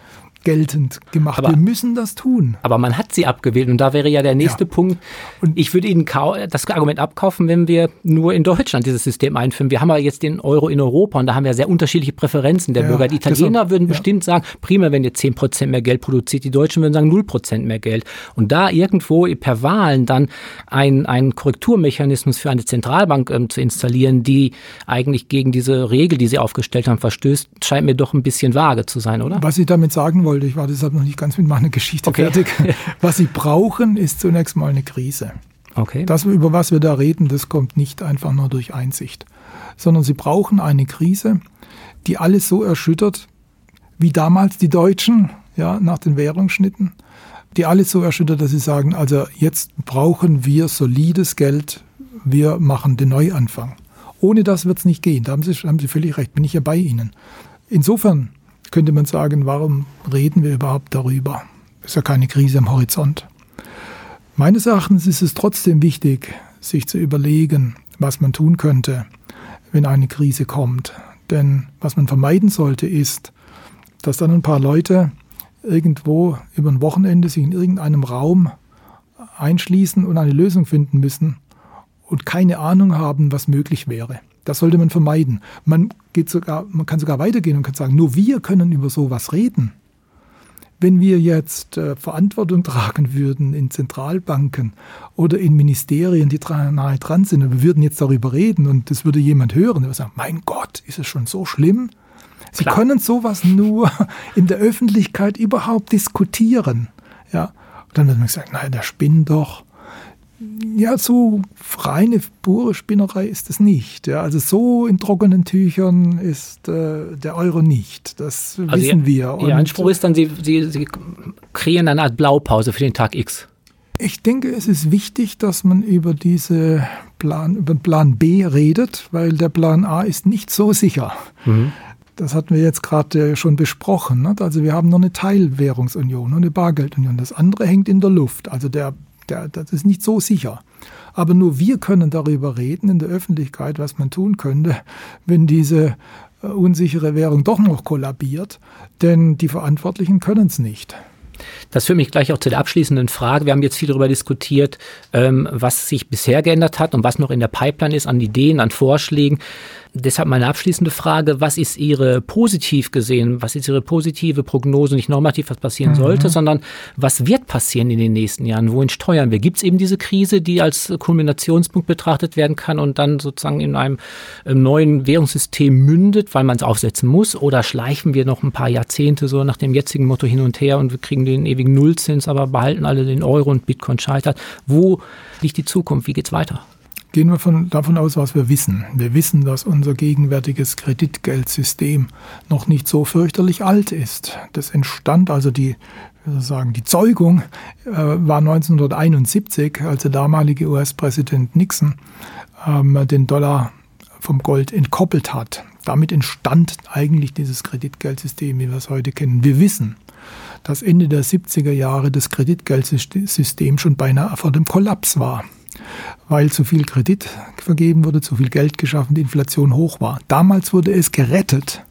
Speaker 3: geltend gemacht. Aber, wir müssen das tun.
Speaker 2: Aber man hat sie abgewählt und da wäre ja der nächste ja. Punkt. Und ich würde Ihnen das Argument abkaufen, wenn wir nur in Deutschland dieses System einführen. Wir haben ja jetzt den Euro in Europa und da haben wir sehr unterschiedliche Präferenzen der ja, Bürger. Die Italiener deshalb, würden bestimmt sagen, prima, wenn ihr 10 Prozent mehr Geld produziert. Die Deutschen würden sagen 0 Prozent mehr Geld. Und da irgendwo per Wahlen dann ein, einen Korrekturmechanismus für eine Zentralbank ähm, zu installieren, die eigentlich gegen diese Regel, die sie aufgestellt haben, verstößt, scheint mir doch ein bisschen vage zu sein, oder?
Speaker 3: Was ich damit sagen wollte, wollte. Ich war deshalb noch nicht ganz mit meiner Geschichte okay. fertig. Was Sie brauchen, ist zunächst mal eine Krise. Okay. Das, über was wir da reden, das kommt nicht einfach nur durch Einsicht, sondern Sie brauchen eine Krise, die alles so erschüttert, wie damals die Deutschen, ja, nach den Währungsschnitten, die alles so erschüttert, dass sie sagen, also jetzt brauchen wir solides Geld, wir machen den Neuanfang. Ohne das wird es nicht gehen. Da haben Sie, haben Sie völlig recht, bin ich ja bei Ihnen. Insofern könnte man sagen, warum reden wir überhaupt darüber? Ist ja keine Krise am Horizont. Meines Erachtens ist es trotzdem wichtig, sich zu überlegen, was man tun könnte, wenn eine Krise kommt. Denn was man vermeiden sollte, ist, dass dann ein paar Leute irgendwo über ein Wochenende sich in irgendeinem Raum einschließen und eine Lösung finden müssen und keine Ahnung haben, was möglich wäre. Das sollte man vermeiden. Man, geht sogar, man kann sogar weitergehen und kann sagen, nur wir können über sowas reden. Wenn wir jetzt äh, Verantwortung tragen würden in Zentralbanken oder in Ministerien, die nahe dran sind, und wir würden jetzt darüber reden und das würde jemand hören, der würde sagen, mein Gott, ist es schon so schlimm? Sie Klar. können sowas nur in der Öffentlichkeit überhaupt diskutieren. Ja, und dann wird man sagen, nein, der spinnt doch ja, so reine, pure Spinnerei ist es nicht. Ja. Also so in trockenen Tüchern ist äh, der Euro nicht. Das also wissen ihr, wir.
Speaker 2: Und Ihr Anspruch ist dann, Sie, Sie, Sie kreieren eine Art Blaupause für den Tag X.
Speaker 3: Ich denke, es ist wichtig, dass man über diese Plan, über Plan B redet, weil der Plan A ist nicht so sicher. Mhm. Das hatten wir jetzt gerade schon besprochen. Also wir haben nur eine Teilwährungsunion, nur eine Bargeldunion. Das andere hängt in der Luft. Also der Das ist nicht so sicher. Aber nur wir können darüber reden in der Öffentlichkeit, was man tun könnte, wenn diese äh, unsichere Währung doch noch kollabiert. Denn die Verantwortlichen können es nicht.
Speaker 2: Das führt mich gleich auch zu der abschließenden Frage. Wir haben jetzt viel darüber diskutiert, ähm, was sich bisher geändert hat und was noch in der Pipeline ist an Ideen, an Vorschlägen. Deshalb meine abschließende Frage, was ist Ihre positiv gesehen, was ist Ihre positive Prognose, nicht normativ, was passieren mhm. sollte, sondern was wird passieren in den nächsten Jahren? Wohin steuern wir? Gibt es eben diese Krise, die als Kulminationspunkt betrachtet werden kann und dann sozusagen in einem neuen Währungssystem mündet, weil man es aufsetzen muss? Oder schleifen wir noch ein paar Jahrzehnte so nach dem jetzigen Motto hin und her und wir kriegen den ewigen Nullzins, aber behalten alle den Euro und Bitcoin scheitert? Wo liegt die Zukunft? Wie geht's weiter?
Speaker 3: Gehen wir von, davon aus, was wir wissen. Wir wissen, dass unser gegenwärtiges Kreditgeldsystem noch nicht so fürchterlich alt ist. Das entstand, also die, sagen, die Zeugung äh, war 1971, als der damalige US-Präsident Nixon ähm, den Dollar vom Gold entkoppelt hat. Damit entstand eigentlich dieses Kreditgeldsystem, wie wir es heute kennen. Wir wissen, dass Ende der 70er Jahre das Kreditgeldsystem schon beinahe vor dem Kollaps war weil zu viel Kredit vergeben wurde, zu viel Geld geschaffen, die Inflation hoch war. Damals wurde es gerettet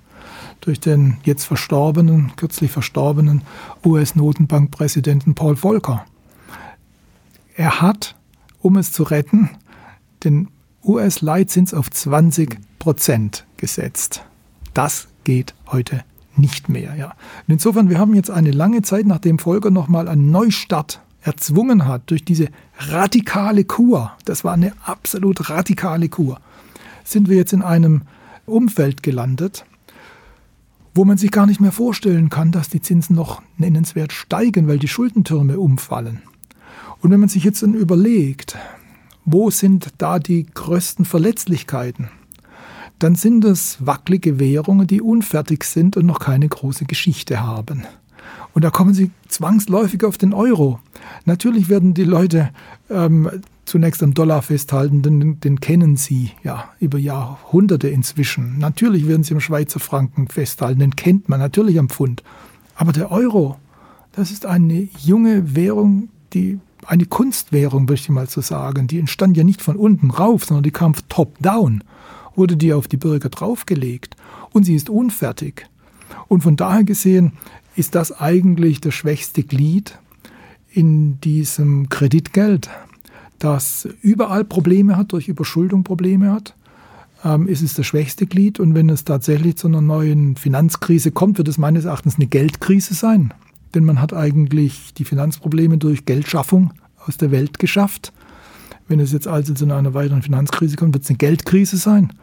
Speaker 3: durch den jetzt verstorbenen, kürzlich verstorbenen US-Notenbankpräsidenten Paul Volcker. Er hat, um es zu retten, den US-Leitzins auf 20 Prozent gesetzt. Das geht heute nicht mehr. Ja. Und insofern, wir haben jetzt eine lange Zeit, nachdem Volcker nochmal einen Neustart erzwungen hat durch diese radikale Kur, das war eine absolut radikale Kur, sind wir jetzt in einem Umfeld gelandet, wo man sich gar nicht mehr vorstellen kann, dass die Zinsen noch nennenswert steigen, weil die Schuldentürme umfallen. Und wenn man sich jetzt dann überlegt, wo sind da die größten Verletzlichkeiten, dann sind es wackelige Währungen, die unfertig sind und noch keine große Geschichte haben. Und da kommen sie zwangsläufig auf den Euro. Natürlich werden die Leute ähm, zunächst am Dollar festhalten, denn den kennen sie ja über Jahrhunderte inzwischen. Natürlich werden sie am Schweizer Franken festhalten, den kennt man natürlich am Pfund. Aber der Euro, das ist eine junge Währung, die eine Kunstwährung, möchte ich mal so sagen. Die entstand ja nicht von unten rauf, sondern die kam top-down, wurde die auf die Bürger draufgelegt und sie ist unfertig. Und von daher gesehen ist das eigentlich das schwächste Glied in diesem Kreditgeld, das überall Probleme hat, durch Überschuldung Probleme hat. Ähm, ist es das schwächste Glied und wenn es tatsächlich zu einer neuen Finanzkrise kommt, wird es meines Erachtens eine Geldkrise sein. Denn man hat eigentlich die Finanzprobleme durch Geldschaffung aus der Welt geschafft. Wenn es jetzt also zu einer weiteren Finanzkrise kommt, wird es eine Geldkrise sein.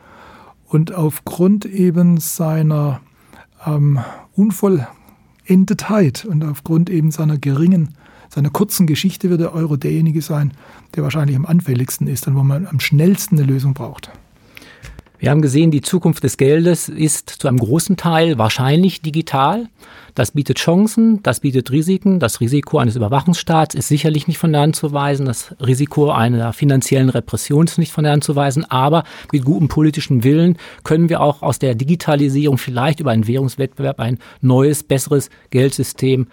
Speaker 3: Und aufgrund eben seiner ähm, Unvoll Endetheit. Und aufgrund eben seiner geringen, seiner kurzen Geschichte wird der Euro derjenige sein, der wahrscheinlich am anfälligsten ist und wo man am schnellsten eine Lösung braucht.
Speaker 2: Wir haben gesehen, die Zukunft des Geldes ist zu einem großen Teil wahrscheinlich digital. Das bietet Chancen, das bietet Risiken. Das Risiko eines Überwachungsstaats ist sicherlich nicht von der Hand zu weisen. Das Risiko einer finanziellen Repression ist nicht von der Hand zu weisen. Aber mit gutem politischen Willen können wir auch aus der Digitalisierung vielleicht über einen Währungswettbewerb ein neues, besseres Geldsystem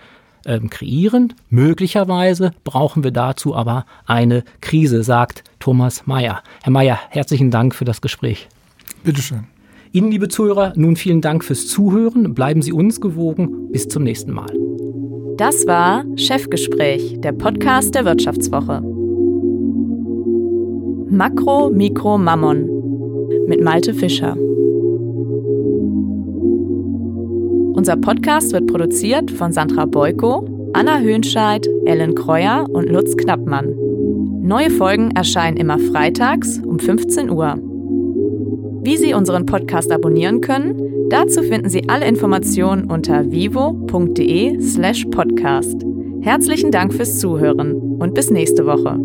Speaker 2: ähm, kreieren. Möglicherweise brauchen wir dazu aber eine Krise, sagt Thomas Mayer. Herr Mayer, herzlichen Dank für das Gespräch.
Speaker 3: Bitteschön.
Speaker 2: Ihnen, liebe Zuhörer, nun vielen Dank fürs Zuhören. Bleiben Sie uns gewogen. Bis zum nächsten Mal.
Speaker 1: Das war Chefgespräch, der Podcast der Wirtschaftswoche. Makro, Mikro, Mammon mit Malte Fischer. Unser Podcast wird produziert von Sandra Beuko, Anna Höhnscheid, Ellen Kreuer und Lutz Knappmann. Neue Folgen erscheinen immer freitags um 15 Uhr. Wie Sie unseren Podcast abonnieren können, dazu finden Sie alle Informationen unter vivo.de/podcast. Herzlichen Dank fürs Zuhören und bis nächste Woche.